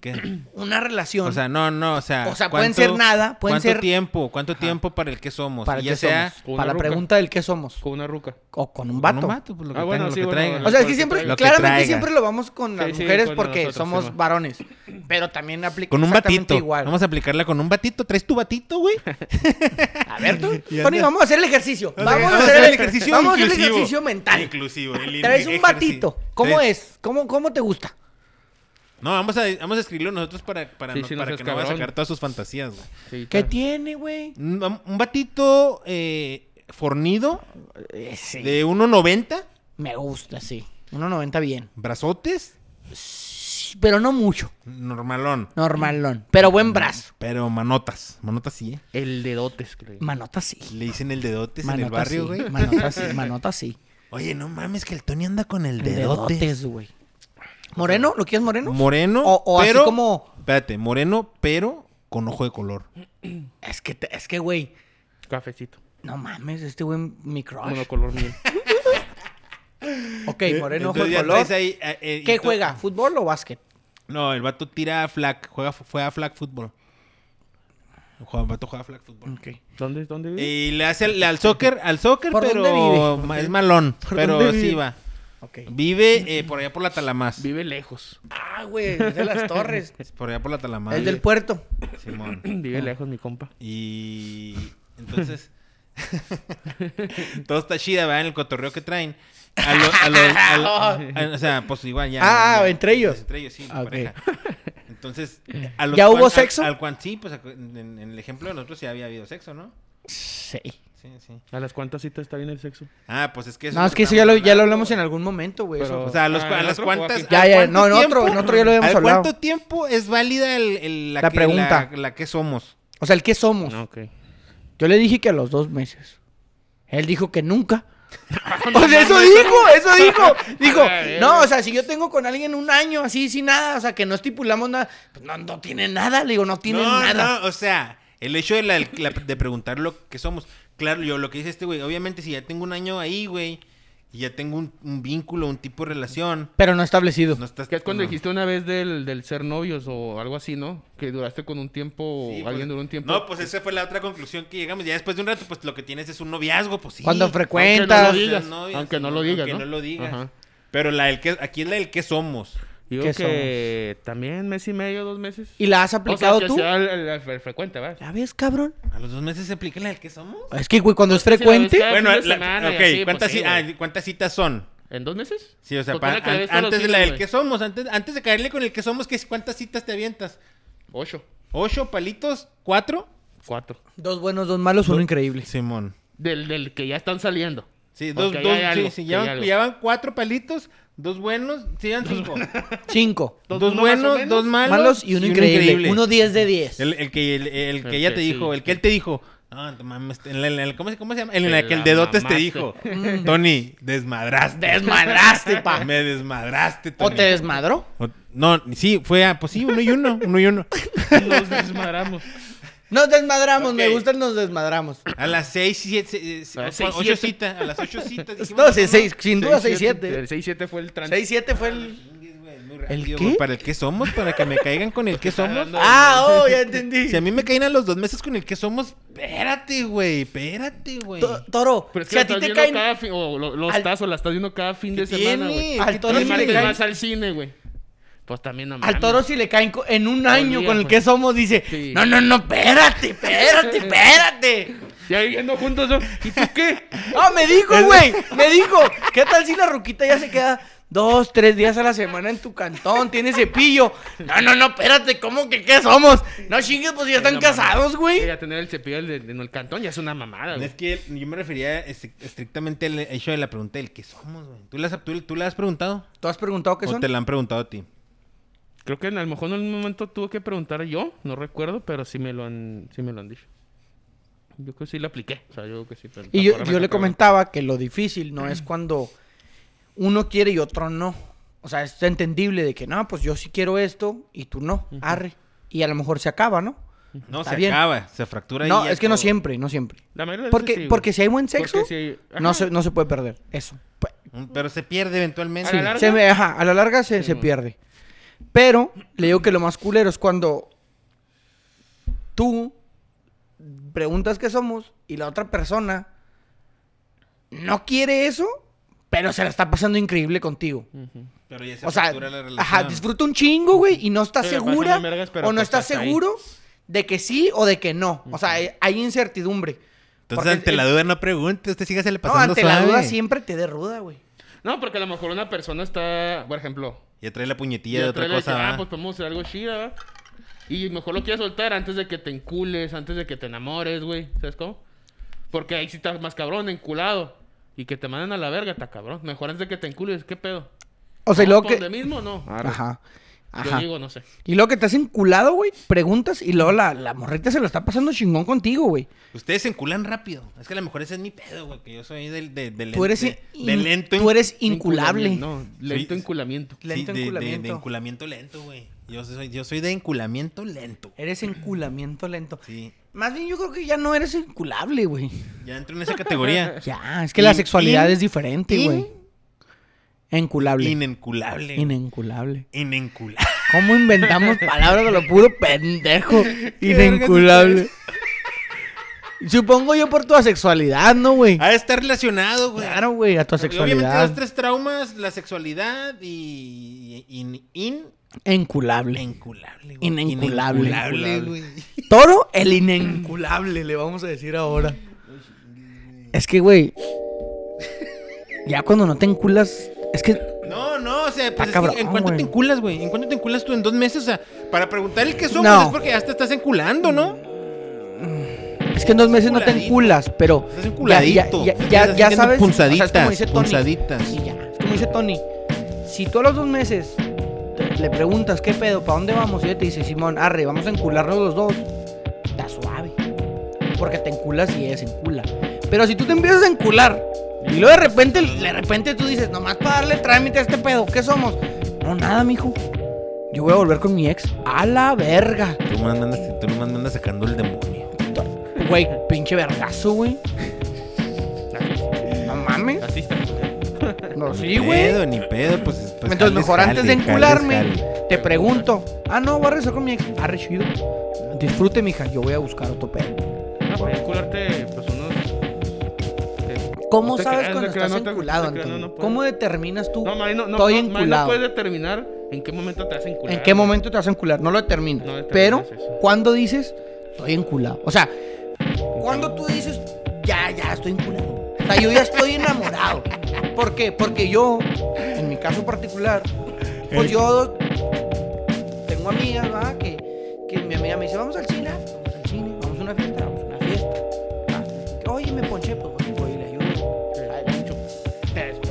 ¿Qué? una relación. O sea, no, no, o sea. O sea, pueden ser nada, pueden ¿cuánto ser- tiempo? ¿Cuánto tiempo para el que somos? para el ya que sea. somos. Con Para una la ruca. pregunta del qué somos. Con una ruca. O con un con vato. un vato, pues lo que Ah, bueno, tenga, lo sí, que bueno, traiga. O sea, es que que siempre, que claramente traiga. siempre lo vamos con las Sí, sí, mujeres con porque nosotros, somos varones. Pero también aplica Con un batito. igual. Vamos a aplicarla con un batito. ¿Traes tu batito, güey? A ver, tú, Tony, vamos a hacer el ejercicio. Vamos, a hacer el ejercicio, vamos a hacer el ejercicio mental. Inclusivo. Traes un batito. ¿Cómo es? ¿Cómo, ¿Cómo te gusta? No, vamos a, vamos a escribirlo nosotros para, para, Sí, no- para que no vaya a cabrón. sacar todas sus fantasías, güey. Sí, ¿Qué claro. tiene, güey? Un, un batito eh, fornido Eh, sí. de 1.90, Me gusta, sí. 1.90 bien. brazotes, Sí, Pero no mucho. normalón. Normalón. Pero buen brazo. Pero manotas. Manotas sí, ¿eh? El dedotes, creo. Manota sí. Le dicen el dedotes en el barrio, sí. güey. Manota sí. Manota sí. Oye, no mames, que el Tony anda con el El dedotes. dedotes, güey. ¿Moreno? ¿Lo quieres moreno? Moreno, O- o así pero... como- Espérate, moreno, pero con ojo de color. Es que, te- es que, güey. Cafecito. No mames, este güey, mi crush. Monocolor miel. Ok, moreno, ojo Entonces de ya color. traes ahí, eh, eh, y ¿Qué to- juega? ¿Fútbol o básquet? No, el vato tira flag, juega, juega flag fútbol. El vato juega flag fútbol. Ok. ¿Dónde, dónde vive? Y le hace al, al soccer, al soccer, ¿Por pero dónde vive? ma- es malón. ¿Por Pero dónde sí va. Ok. Vive eh, por allá por la Talamás. Vive lejos. Ah, güey, es de las torres. Por allá por la Talamás. el del puerto. Simón. Vive lejos, mi compa. Y entonces todo está chida, ¿verdad? En el cotorreo que traen. A lo- a lo- a lo- a- o sea, pues igual ya. Ah, ya- entre ellos. Entre ellos, sí, Ah, ok. pareja. Entonces, a los ¿Ya hubo sexo? Al, al cuan- sí, pues en, en el ejemplo de nosotros sí había habido sexo, ¿no? Sí. Sí, sí. ¿A las cuantas citas está bien el sexo? Ah, pues es que No, es que eso ya lo, ya lo hablamos en algún momento, güey. Pero- eso. O sea, a, los, Ah, a ¿en las cuantas. Ya, ¿al ya, no, en otro- en otro ya lo habíamos ¿al hablado. cuánto tiempo es válida el, el- La que- pregunta. La, la que somos? O sea, el qué somos. No, ok. Yo le dije que a los dos meses. Él dijo que nunca. o sea, eso dijo, eso dijo. Dijo, A ver, no, o sea, si yo tengo con alguien un año así, sin nada, o sea, que no estipulamos nada, pues no, no tiene nada. Le digo, no tiene no, nada. no, o sea, el hecho de, la- la- de preguntar lo que somos. Claro, yo lo que dice este güey, obviamente si ya tengo un año ahí, güey, y ya tengo un, un vínculo, un tipo de relación, Pero no establecido. no estás... Que es cuando no. dijiste una vez del, del ser novios o algo así, ¿no? Que duraste con un tiempo, Sí, o pues, alguien duró un tiempo. No, pues esa fue la otra conclusión que llegamos. Ya después de un rato, pues lo que tienes es un noviazgo, pues sí. Cuando Aunque frecuentas. no lo digas, aunque no lo digas, aunque ¿no? no lo digas. Ajá. Pero la del que, aquí es la del que somos. Digo ¿Qué que también mes y medio, dos meses. ¿Y la has o aplicado sea, tú? sea el, el- el frecuente, ¿va? ¿Ya ves, cabrón? ¿A los dos meses se aplica la del que somos? Es que, güey, cuando es si la frecuente. bueno, la- semana y ok, así, pues ¿cuántas, sí, ah, ¿cuántas citas son? ¿En dos meses? Sí, o sea, an- antes de la del que somos, antes, antes de caerle con el que somos, ¿qué, ¿cuántas citas te avientas? Ocho. ¿Ocho palitos? ¿Cuatro? Cuatro. Dos buenos, dos malos, uno increíble. Simón. Del, del que ya están saliendo. Sí, dos, dos, sí, cuatro palitos, dos buenos, llevan cinco. Cinco. dos o buenos, dos malos, Malos y uno increíble. Uno diez de diez. El, el que, el, el que El ella te sí, dijo, el que él te dijo. No, no mames, en la- en la- ¿cómo, se- ¿Cómo se llama? En Te la que el dedotes te mamaste. dijo. Tony, desmadraste. Desmadraste, pa. Me desmadraste, ¿O Tony. te desmadró? O- No, sí, fue, ah, pues sí, uno y uno, uno y uno. Nos desmadramos. Nos desmadramos, me gusta el nos desmadramos. A las seis, siete, eh, A las seis, ocho siete. citas, a las ocho citas. dijimos, No, sí, seis, sin duda Seis, 6-7. El 6-7 fue el trans. 6-7 fue el. Muy ¿El qué? ¿Para el que somos? ¿Para que me caigan con el que somos? Ah, oh, ya entendí. Si a mí me caen a los dos meses con el que somos, espérate, güey, espérate, güey. To- Toro, Pero es que si la a ti te caen. cada fin, o lo, lo Al- estás o la estás viendo cada fin de ¿Qué semana, güey. Al ¿Qué toro le caen- vas al cine, güey. Pues también no Al toro si le caen en un año día, con el güey. que somos, dice, Sí. no, no, no, espérate, espérate, espérate. Ya viviendo juntos. ¿y tú qué? No, me dijo, güey, me dijo, ¿qué tal si la ruquita ya se queda dos, tres días a la semana en tu cantón, tiene cepillo? No, no, no, espérate, ¿cómo que qué somos? No chingues, pues ya están casados, güey. Llega a tener el cepillo en el cantón ya es una mamada, güey. Es que yo me refería estri- estrictamente al hecho de la pregunta del que somos, güey. ¿Tú le has, tú, tú le has preguntado? ¿Tú has preguntado qué ¿O son? te la han preguntado a ti? Creo que a lo mejor en algún momento tuve que preguntar yo, no recuerdo, pero sí me lo han, sí me lo han dicho. Yo creo que sí lo apliqué. O sea, yo creo que sí. Y yo, yo le comentaba que lo difícil no es cuando uno quiere y otro no. O sea, es entendible de que, no, pues yo sí quiero esto y tú no, arre. Y a lo mejor se acaba, ¿no? No, Está se bien. acaba, se fractura No, y es que no siempre, no siempre. La mayoría de Porque, veces sí, porque si hay buen sexo, si hay- no, se, no se puede perder. Eso. Mm, Pero se pierde eventualmente. ¿A la larga? Se me- ajá, a la larga se, Sí, se pierde. Pero le digo que lo más culero es cuando tú preguntas qué somos y la otra persona no quiere eso, pero se la está pasando increíble contigo. Ujú. Pero ya se O sea, la relación. ajá, disfruta un chingo, güey, y no está Sí, le segura pero o no pues está hasta ahí. seguro de que sí o de que no. O sea, hay- hay incertidumbre. Entonces, Porque ante la duda no pregunte, usted sígase le No, pasando ante la suave. duda siempre te dé ruda, güey. No, porque a lo mejor una persona está, por ejemplo, Ya trae la puñetilla ya de otra cosa, ah, pues podemos hacer algo chida. Y mejor lo quieres soltar antes de que te encules, antes de que te enamores, güey. ¿Sabes cómo? Porque ahí sí estás más cabrón, enculado. Y que te manden a la verga, está cabrón. Mejor antes de que te encules, ¿qué pedo? O sea, y luego ¿Vamos pa' que... donde mismo no? Arre. Ajá. Yo digo, no sé. Y luego que te has enculado, güey, preguntas y luego la, la morrita se lo está pasando chingón contigo, güey. Ustedes se enculan rápido. Es que a lo mejor ese es mi pedo, güey. Que yo soy del de, de, Tú eres, de, in- de lento. tú eres inculable. No, lento enculamiento. Sí, lento de- de- enculamiento. De, enculamiento lento, güey. Yo soy, yo soy de enculamiento lento. Eres enculamiento lento. Sí. Más bien yo creo que ya no eres enculable, güey. Ya entro en esa categoría. Ya, es que la sexualidad in- es diferente, güey. Enculable. Inenculable. Inenculable. Inenculable. ¿Cómo inventamos palabras de lo puro pendejo? Inenculable. Supongo yo por tu asexualidad, ¿no, güey? Ha de estar relacionado, güey. Claro, güey, a tu Obviamente asexualidad. dos, tres traumas, la sexualidad y... In, in, Enculable. enculable, güey. Inenculable. Inenculable, güey. Toro, el inenculable, le vamos a decir ahora. Es que, güey. Ya cuando no te enculas, es que No, no, o sea, pues es que cabrón, ¿en cuánto te enculas, güey? ¿En cuánto te enculas tú? ¿En dos meses? O sea, para preguntar el que somos No. es porque ya te estás enculando, ¿no? es que en dos meses no te enculas, pero Estás enculadito. ya, ya, Estás ya, ya sabes, punzaditas, o sea, es como dice Tony. punzaditas. Sí, ya, es como dice Tony. Si tú a los dos meses te- le preguntas qué pedo, para dónde vamos, y ella te dice, Simón, arre, vamos a encularnos los dos, está suave. Porque te enculas y ella se encula. Pero si tú te empiezas a encular y luego de repente, de repente tú dices, nomás para darle trámite a este pedo, ¿qué somos? No, nada, mijo. Yo voy a volver con mi ex a la verga. Tú nomás me andas, tú me andas sacando el demonio. Güey, pinche vergazo, güey. No mames. Así está. No, sí, Ni güey. pedo, ni pedo, pues. pues Entonces, mejor jale, antes de encularme, jale. te pregunto. Ah, no, voy a regresar con mi ex. Ah, chido. Disfrute, mija. Yo voy a buscar otro pedo. No, para encularte, pues unos. Eh, ¿Cómo te sabes creas, cuando creas, estás no te- enculado, te creas, Antonio? no, no. ¿Cómo determinas tú? No, Mari, no, no, Estoy enculado. puedes determinar en qué momento te vas a encular. ¿En qué momento te vas a encular? No lo determinas. Pero, eso. ¿cuándo dices estoy enculado? O sea, ¿cuándo tú dices ya, ya estoy enculado? O sea, yo ya estoy enamorado. ¿Por qué? Porque yo, en mi caso particular, pues yo tengo amigas, ¿verdad? Que, que mi amiga me dice, vamos al cine, vamos al cine,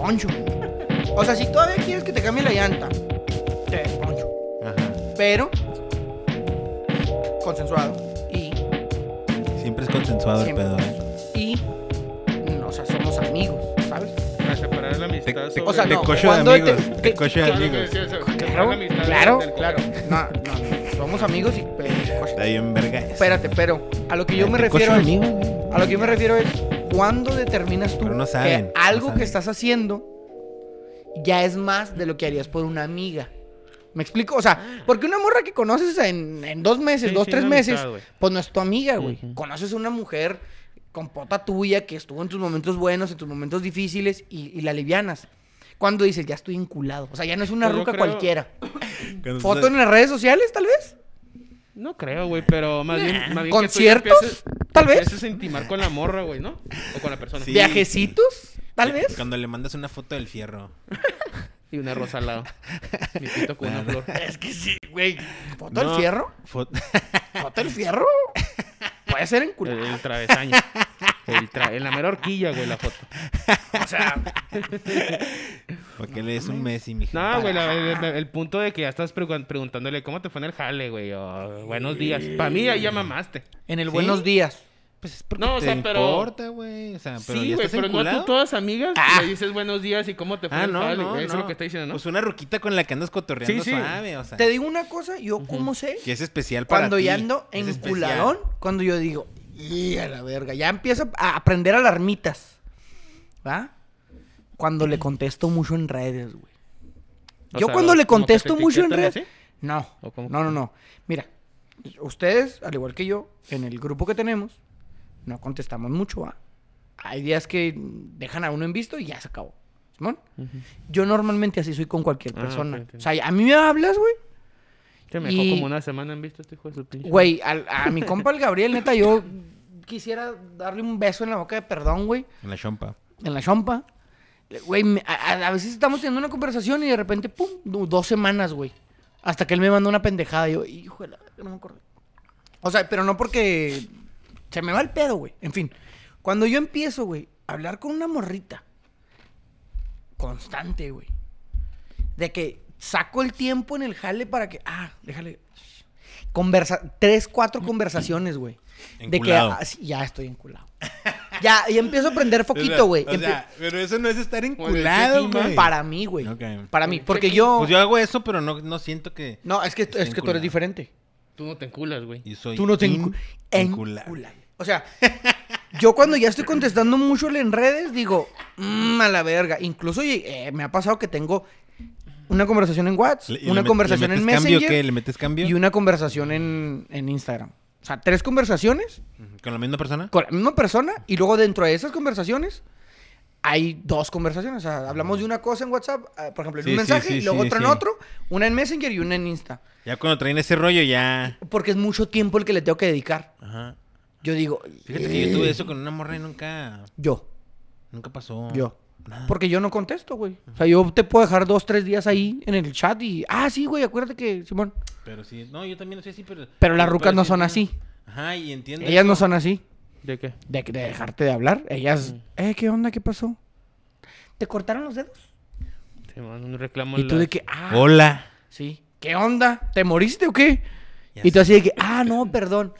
Te desponcho. O sea, si todavía quieres que te cambie la llanta, te desponcho Ajá. pero consensuado y Siempre es consensuado el siempre pedo, ¿eh? y mm, o sea somos amigos sabes Para separar la amistad. Te- te- o sea Te no cocho de cuando amigos. te- Te te- cocho de Claro, amigos. claro la amistad claro claro no, no, no, somos amigos y pero, Está bien, verga. espérate pero a lo que yo me refiero de es amigos, güey. a lo que yo me refiero es cuándo determinas tú Pero no saben, que algo que estás haciendo ya es más de lo que harías por una amiga ¿Me explico? O sea, porque una morra que conoces en, en dos meses, Sí, dos, sí, tres meses, pues no es tu amiga, güey. Conoces a una mujer con pota tuya que estuvo en tus momentos buenos, en tus momentos difíciles y, y la alivianas. Cuando dices, ya estoy enculado. O sea, ya no es una Pues yo ruca creo- cualquiera. ¿Foto en las redes sociales, tal vez? No creo, güey, pero más bien. Más bien que tú ya ¿Conciertos? empieces- Tal vez. Empieces a intimar con la morra, güey, ¿no? O con la persona. Sí. ¿Viajecitos? Tal vez. Cuando le mandas una foto del fierro. Y una rosa al lado. Mi pito con una flor. Es que sí, güey. ¿Foto del No, fierro? fo- ¿Foto del fierro? Puede ser El, enculado. el travesaño. El en la mera horquilla, güey, la foto. O sea, ¿Para qué le des un Messi, mija? No, güey, la- el, el punto de que ya estás pregun- preguntándole cómo te fue en el jale, güey. O buenos días. Para mí ya, ya mamaste. en el ¿Sí? buenos días. Pues es porque No, o te pero- importa, güey. O sea, pero sí, güey, pero no enculado. tú todas amigas Ah. le dices buenos días y cómo te fue Ah, en el no, jale. no, Eso es no. lo que está diciendo, ¿no? Pues una ruquita con la que andas cotorreando Sí, sí. suave, o sea. Te digo una cosa, yo cómo sé Que es especial para cuando ti. ya ando Es enculadón, cuando yo digo, y a la verga, ya empiezo a aprender alarmitas. ¿Va? Cuando le contesto mucho en redes, güey. O Yo sea, cuando le contesto mucho en redes. así. No, no, no, no. Mira, ustedes, al igual que yo, en el grupo que tenemos, no contestamos mucho, ¿va? Hay días que dejan a uno en visto y ya se acabó. ¿Simón? Yo normalmente así soy con cualquier Ah, persona. o sea, a mí me hablas, güey. Que me dejó Y- como una semana en visto este hijo de su pinche. Güey, a, mi compa el Gabriel, neta, yo quisiera darle un beso en la boca de perdón, güey, En la chompa. en la chompa. Güey, a, a- veces estamos teniendo una conversación y de repente, pum, do- dos semanas, güey. Hasta que él me mandó una pendejada y yo, hijo de la, no me acuerdo. O sea, pero no porque se me va el pedo, güey. En fin, cuando yo empiezo, güey, a hablar con una morrita constante, güey. De que saco el tiempo en el jale para que, ah, déjale. Conversa, tres, cuatro conversaciones, güey. De que ah, sí, ya estoy enculado. ya, y empiezo a prender foquito, güey. O Empie- sea, pero eso no es estar enculado, güey. para mí, güey. Para mí, ¿Qué porque yo... Pues yo hago eso, pero no, no siento que... No, es que, es que tú eres diferente. Tú no te enculas, güey. yo soy Tú no te in- encu- enculado. enculado. O sea, yo cuando ya estoy contestando mucho en redes, digo, mmm, a la verga. Incluso eh, me ha pasado que tengo una conversación en WhatsApp, una conversación ¿le en metes cambio Messenger qué? ¿Le metes cambio? y una conversación en, en Instagram. O sea, tres conversaciones. ¿Con la misma persona? con la misma persona y luego dentro de esas conversaciones hay dos conversaciones. O sea, hablamos de una cosa en WhatsApp, eh, por ejemplo, en Sí, un mensaje sí, y luego otra en otro, una en Messenger y una en Insta. Ya cuando traen ese rollo, ya... Porque es mucho tiempo el que le tengo que dedicar. Ajá. Yo digo, Fíjate que yo tuve eso con una morra y nunca... yo, Nunca pasó. yo. Nada. Porque yo no contesto, güey. O sea, yo te puedo dejar dos, tres días ahí en el chat y... Ah, sí, güey, acuérdate que... Simón. Pero sí, no, yo también sé así, pero... Pero las rucas no son entiendo. así. Ajá, y entiendo. Ellas no son así. ¿De qué? De, de dejarte de hablar. Ellas... Eh, ¿qué onda? ¿Qué pasó? ¿Te cortaron los dedos? Sí, man, un reclamo Y tú de que... Ah, Hola. sí. ¿Qué onda? ¿Te moriste o qué? Ya Y tú sé. así de que... Ah, no, perdón.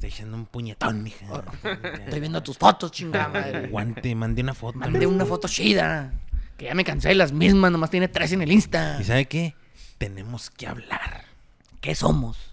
Estoy echando un puñetón, mija. Estoy viendo tus fotos, chingada madre. Guante, mandé una foto. Mandé una foto chida. Que ya me cansé de las mismas, nomás tiene tres en el Insta. ¿Y sabe qué? Tenemos que hablar. ¿Qué somos?